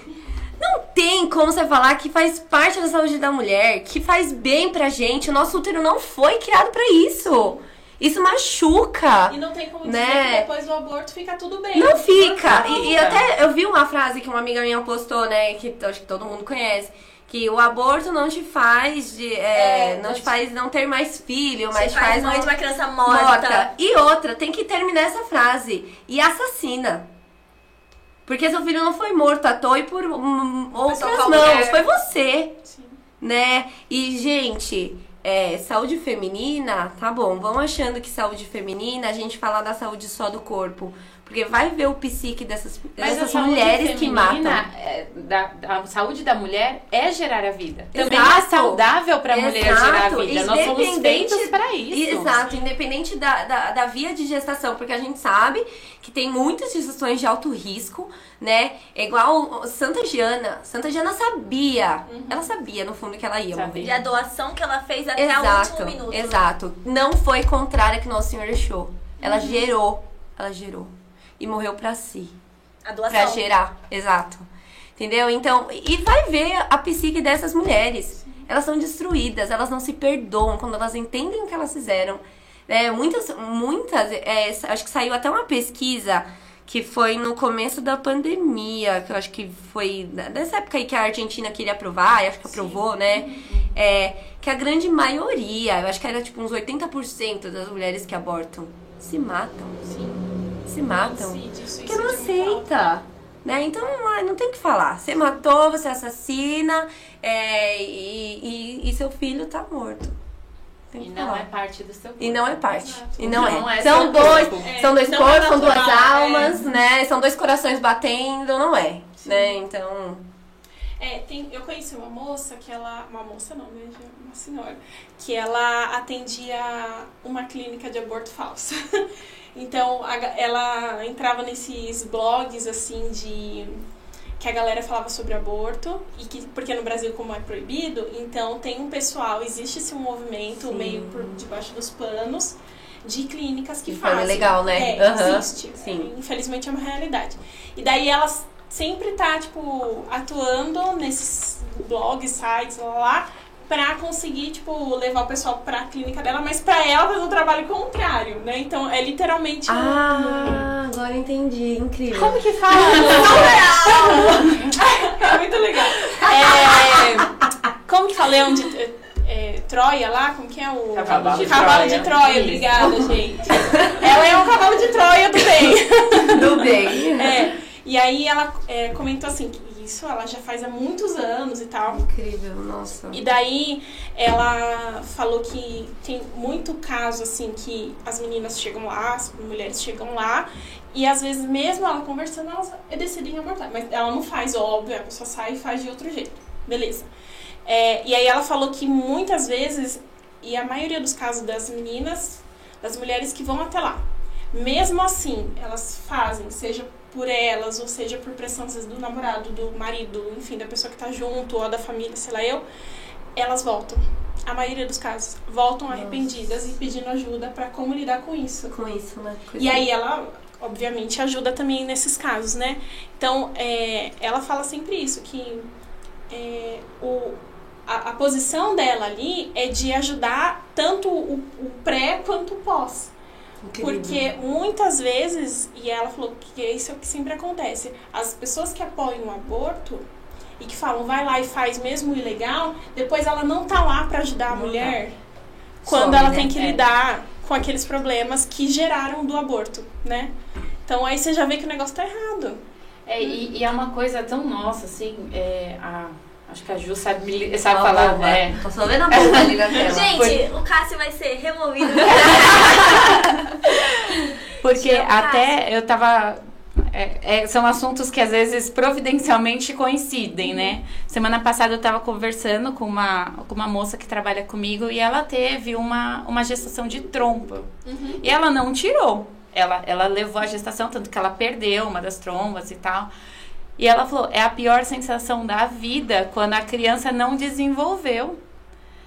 Não tem como você falar que faz parte da saúde da mulher, que faz bem pra gente. O nosso útero não foi criado pra isso. Isso machuca. E não tem como dizer Né? que depois do aborto fica tudo bem. Não fica. E, e até eu vi uma frase que uma amiga minha postou, né? Que acho que todo mundo conhece. Que o aborto não te faz de, é, É, não não te te- faz não ter mais filho, Você mas faz faz mãe não de uma criança morta. morta. E outra, tem que terminar essa frase. E assassina. Porque seu filho não foi morto à toa e por hum, outras mãos. qualquer. Foi você, Sim. né? E, gente, é, saúde feminina, tá bom. Vão achando que saúde feminina, a gente fala da saúde só do corpo. Porque vai ver o psique dessas, dessas mulheres que matam. é, da, a saúde da mulher é gerar a vida. Também Exato. é saudável para a mulher gerar a vida. Nós somos feitos para isso. Exato, independente da, da, da via de gestação, porque a gente sabe que tem muitas gestações de alto risco, né? É igual Santa Giana. Santa Giana sabia. Ela sabia, no fundo, que ela ia Sabia. E morrer. a doação que ela fez até o Exato, último minuto. exato. Não foi contrária que Nosso Senhor deixou. Ela Uhum. gerou. Ela gerou. E morreu pra si. A Pra doação. gerar, exato. Entendeu? Então, e vai ver a psique dessas mulheres. Elas são destruídas, elas não se perdoam quando elas entendem o que elas fizeram. É, muitas, muitas, é, acho que saiu até uma pesquisa que foi no começo da pandemia, que eu acho que foi dessa época aí que a Argentina queria aprovar, e acho que aprovou, né? É, que a grande maioria, eu acho que era tipo uns 80% das mulheres que abortam, se matam. Se matam. Porque não é aceita. Né? Então não tem o que falar. Você matou, você assassina é, e, e, e seu filho tá morto. Tem E não falar. é parte do seu corpo. E não é parte. Exato. E não, Não é. é São dois. É, são dois corpos, é são duas natural, almas, né? São dois corações batendo, não é. Né? Então. É, tem, eu conheci uma moça que ela. Uma moça não, né? Uma senhora. Que ela atendia uma clínica de aborto falso. então, a ela entrava nesses blogs assim de. Que a galera falava sobre aborto, e que, porque no Brasil, como é proibido, então tem um pessoal, existe esse movimento Sim. meio por debaixo dos panos de clínicas que fazem. legal, né? É, Aham, existe. sim. É, infelizmente é uma realidade. E daí elas sempre tá, tipo, atuando nesses blogs, sites, lá, lá, pra conseguir, tipo, levar o pessoal pra clínica dela, mas pra ela fazer o trabalho contrário, né? Então é literalmente um- Ah, agora entendi. Incrível. Como que fala? É muito legal. É, como que fala Leão de é, Troia lá? Como que é o. Cavalo de Cavalo Troia. de Troia, Isso. obrigada, gente. Ela é um cavalo de Troia do bem. Tudo bem. É, e aí ela é, comentou assim, que isso ela já faz há muitos anos e tal. Incrível, nossa. E daí ela falou que tem muito caso assim que as meninas chegam lá, as mulheres chegam lá e às vezes mesmo ela conversando elas decidem abortar, mas ela não faz, óbvio, a pessoa sai e faz de outro jeito, beleza? É, e aí ela falou que muitas vezes e a maioria dos casos das meninas, das mulheres que vão até lá, mesmo assim elas fazem, seja por elas, ou seja por pressão às vezes, do namorado, do marido, enfim, da pessoa que tá junto, ou da família, sei lá eu, elas voltam. A maioria dos casos voltam arrependidas e pedindo ajuda pra como lidar com isso. Com isso, né? Coisa E aí ela, obviamente, ajuda também nesses casos, né? Então, é, ela fala sempre isso, que é, o, a, a posição dela ali é de ajudar tanto o, o pré quanto o pós. Porque muitas vezes, e ela falou que isso é o que sempre acontece, as pessoas que apoiam o aborto e que falam vai lá e faz mesmo o ilegal, depois ela não tá lá para ajudar a Não mulher tá. quando ela tem que É. lidar com aqueles problemas que geraram do aborto, né? Então aí você já vê que o negócio tá errado. É, e, e é uma coisa tão nossa, assim, é, a, acho que a Ju sabe, me- sabe falar, bomba. né? Tô só vendo a bomba ali na tela. Gente, o Cássio vai ser removido. Porque Chama o até eu tava. é, é, são assuntos que às vezes providencialmente coincidem, né? Semana passada eu tava conversando com uma, com uma moça que trabalha comigo e ela teve uma, uma gestação de trompa. E ela não tirou. Ela, ela levou a gestação, tanto que ela perdeu uma das trombas e tal. E ela falou: é a pior sensação da vida quando a criança não desenvolveu.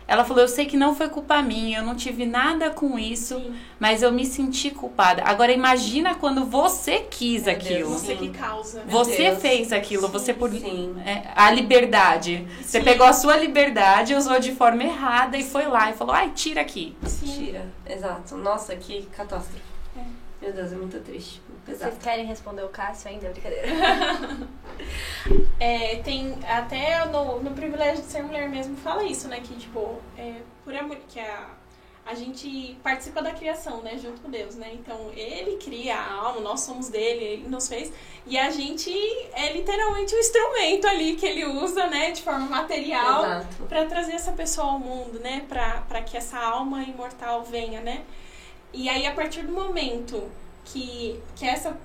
Ela falou: eu sei que não foi culpa minha, eu não tive nada com isso, Sim. mas eu me senti culpada. Agora imagina quando você quis Meu aquilo. Deus. Você que causa. Você Deus. fez aquilo, você por Sim. é, a liberdade. Você Sim. pegou a sua liberdade, usou de forma errada e foi lá e falou: "Ai, tira aqui". Sim. Tira, exato. Nossa, que catástrofe. É. Meu Deus, é muito triste. muito Pesado. Vocês querem responder o Cássio ainda? Brincadeira. É, tem até no, no privilégio de ser mulher mesmo fala isso, né? Que tipo, é, por a, mu- que a, a gente participa da criação, né? Junto com Deus, né? Então ele cria a alma, nós somos dele, ele nos fez. E a gente é literalmente o instrumento ali que ele usa, né? De forma material. Para trazer essa pessoa ao mundo, né? Para que essa alma imortal venha, né? E aí, a partir do momento que, que essa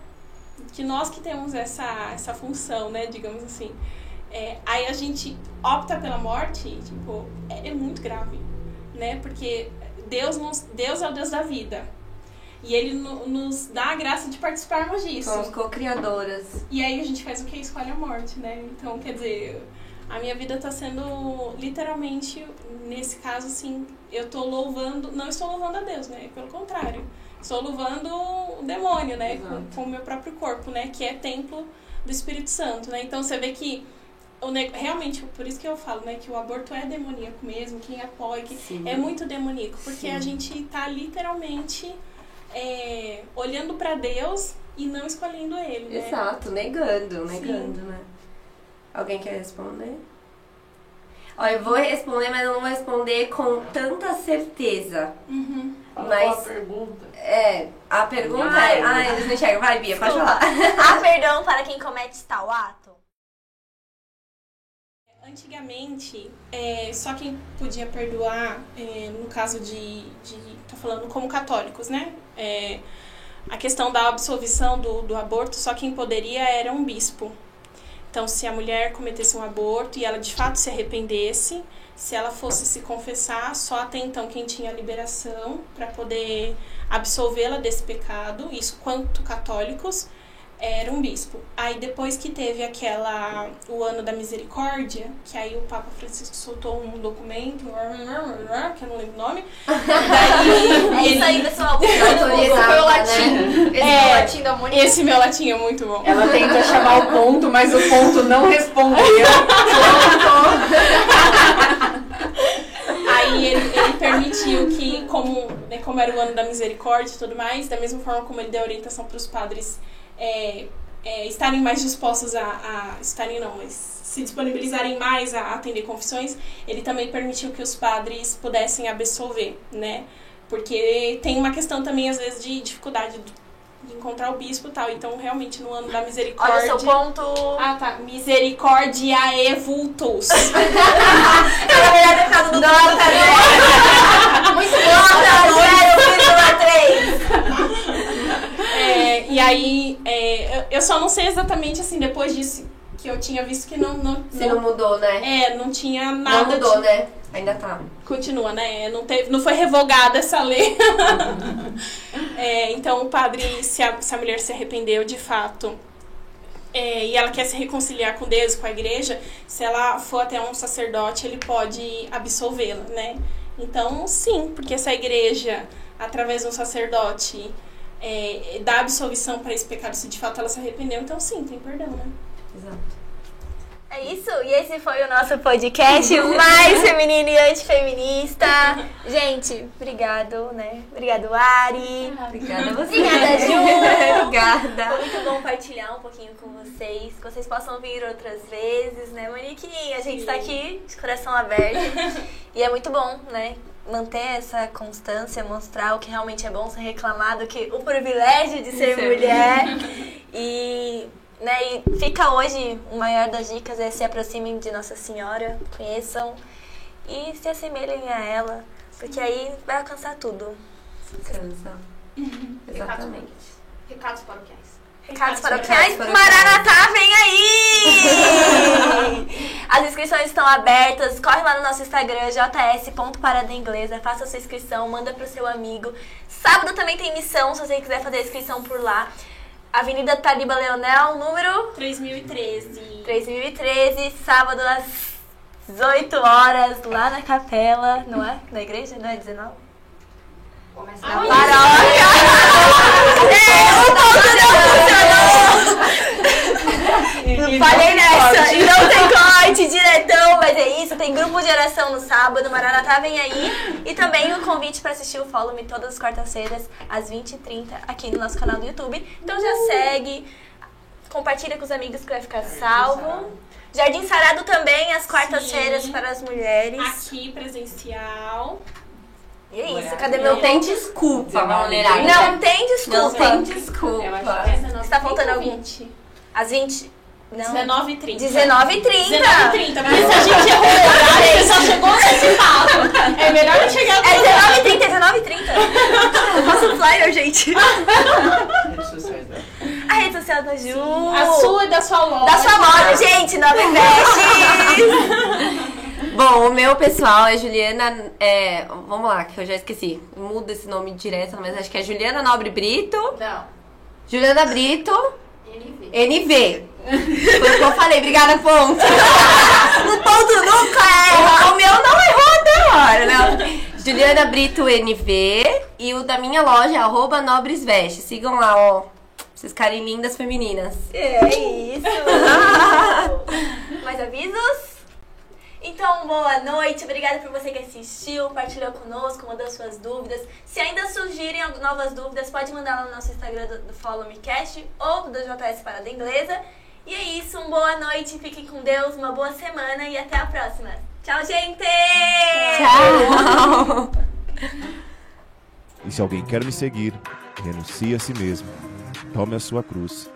que nós que temos essa, essa função, né, digamos assim, é, aí a gente opta pela morte, tipo, é, é muito grave, né? Porque Deus, nos, Deus é o Deus da vida. E Ele no- nos dá a graça de participarmos disso. Somos co-criadoras. E aí a gente faz o que? Escolhe a morte, né? Então, quer dizer, a minha vida tá sendo literalmente, nesse caso, assim, eu tô louvando, não estou louvando a Deus, né? Pelo contrário. Estou louvando o demônio, né? Com, Exato. com o meu próprio corpo, né? Que é templo do Espírito Santo, né? Então você vê que o ne- realmente, por isso que eu falo, né? Que o aborto é demoníaco mesmo, quem apoia, que Sim. é muito demoníaco, porque Sim. a gente tá literalmente é, olhando pra Deus e não escolhendo ele, né? Exato, negando, negando, né? Alguém quer responder? Ó, eu vou responder, mas eu não vou responder com tanta certeza. Uhum. Mas, pergunta. é, a pergunta Vai. é... Ah, eles não enxergam. Vai, Bia, pode falar. Há perdão para quem comete tal ato? Antigamente, é, só quem podia perdoar, é, no caso de, de. tô falando como católicos, né? É, a questão da absolvição do, do aborto, só quem poderia era um bispo. Então, se a mulher cometesse um aborto e ela de fato se arrependesse, se ela fosse se confessar, só até então quem tinha liberação para poder absolvê-la desse pecado, isso quanto católicos, era um bispo. Aí depois que teve aquela o ano da misericórdia, que aí o Papa Francisco soltou um documento, que eu não lembro o nome. Daí É isso ele- aí, pessoal. Autorizada, Foi o né? latim. Esse É, é, o latim da harmonia. Esse meu latim é muito bom. Ela tenta chamar o ponto, mas o ponto não respondeu. Aí ele, ele permitiu que, como, né, como era o ano da misericórdia e tudo mais, da mesma forma como ele deu orientação para os padres é, é, estarem mais dispostos a, a. estarem não, mas se disponibilizarem mais a atender confissões, ele também permitiu que os padres pudessem absolver, né? Porque tem uma questão também, às vezes, de dificuldade de encontrar o bispo e tal. Então, realmente, no ano da misericórdia. Olha o seu ponto. Ah, tá. Misericórdia e vultus. Era melhor ter ficado no Nota Muito bom, 0,3. É, e aí, é, eu, só não sei exatamente, assim, depois disso, que eu tinha visto que não... não, Se não mudou, né? é, não tinha nada Não mudou, de- né? Ainda tá. Continua, né? Não, teve, não foi revogada essa lei. É, então, o padre, se a, se a mulher se arrependeu de fato é, e ela quer se reconciliar com Deus, com a igreja, se ela for até um sacerdote, ele pode absolvê-la, né? Então, sim, porque essa igreja, através de um sacerdote, é, dá absolvição para esse pecado, se de fato ela se arrependeu, então sim, tem perdão, né? Exato. É isso, e esse foi o nosso podcast mais feminino e antifeminista. Gente, obrigado, né? Obrigado, Ari. Obrigada a você. Obrigada, Ju. Obrigada. Foi muito bom partilhar um pouquinho com vocês. Que vocês possam vir outras vezes, né, Moniquinha? A gente tá aqui de coração aberto. E é muito bom, né? Manter essa constância, mostrar o que realmente é bom, ser reclamado, que o privilégio de ser mulher. E, né, e fica hoje, o maior das dicas é se aproximem de Nossa Senhora, conheçam e se assemelhem a ela, porque aí vai alcançar tudo. Cansa. Exatamente. Recados paroquiais. Recados paroquiais, paroquiais. Maranatá, vem aí! As inscrições estão abertas, corre lá no nosso Instagram, js.paradenglesa, faça sua inscrição, manda pro seu amigo. Sábado também tem missão, se você quiser fazer a inscrição por lá. Avenida Taliba Leonel, número 3013. 3013, sábado às 18 horas, lá na capela, não é? Na igreja, não é 19? Começa na. Paróquia! É, o ponto não funcionou! Falei nessa! E não tem diretão, mas é isso. Tem grupo de oração no sábado, Maranatá vem aí. E também o convite pra assistir o Follow Me todas as quartas-feiras, às 20h30, aqui no nosso canal do YouTube. Então já segue, compartilha com os amigos que vai ficar salvo. Jardim Sarado também, às quartas-feiras para as mulheres. Aqui, presencial. E é isso, cadê meu Não tem desculpa. Não tem Não desculpa. tem desculpa. Eu acho que é 19 Você tá faltando algum? 20. Às 20. Não. 19h30. 19h30. 19h30. Porque se a gente errou o horário, você só chegou antecipado. É melhor não chegar É 19h30, é 19h30. Eu faço flyer, gente. A rede social da Ju. A sua e da sua loja. Da sua loja, gente. Nova Invest. Bom, o meu pessoal é Juliana. É, vamos lá, que eu já esqueci. Muda esse nome direto, mas acho que é Juliana Nobre Brito. Não. Juliana Brito. NV. NV. Foi o que eu falei, obrigada, ponto. o ponto nunca é. O, o meu não errou até agora, né? Juliana Brito NV e o da minha loja, é arroba Nobres Veste. Sigam lá, ó. Vocês ficarem lindas femininas. É isso. Mais avisos? Então, boa noite. Obrigada por você que assistiu, partilhou conosco, mandou suas dúvidas. Se ainda surgirem novas dúvidas, pode mandar lá no nosso Instagram do, do Follow Me Cast ou do JS Parada Inglesa. E é isso, uma boa noite, fiquem com Deus, uma boa semana e até a próxima. Tchau, gente! Tchau! E se alguém quer me seguir, renuncie a si mesmo. Tome a sua cruz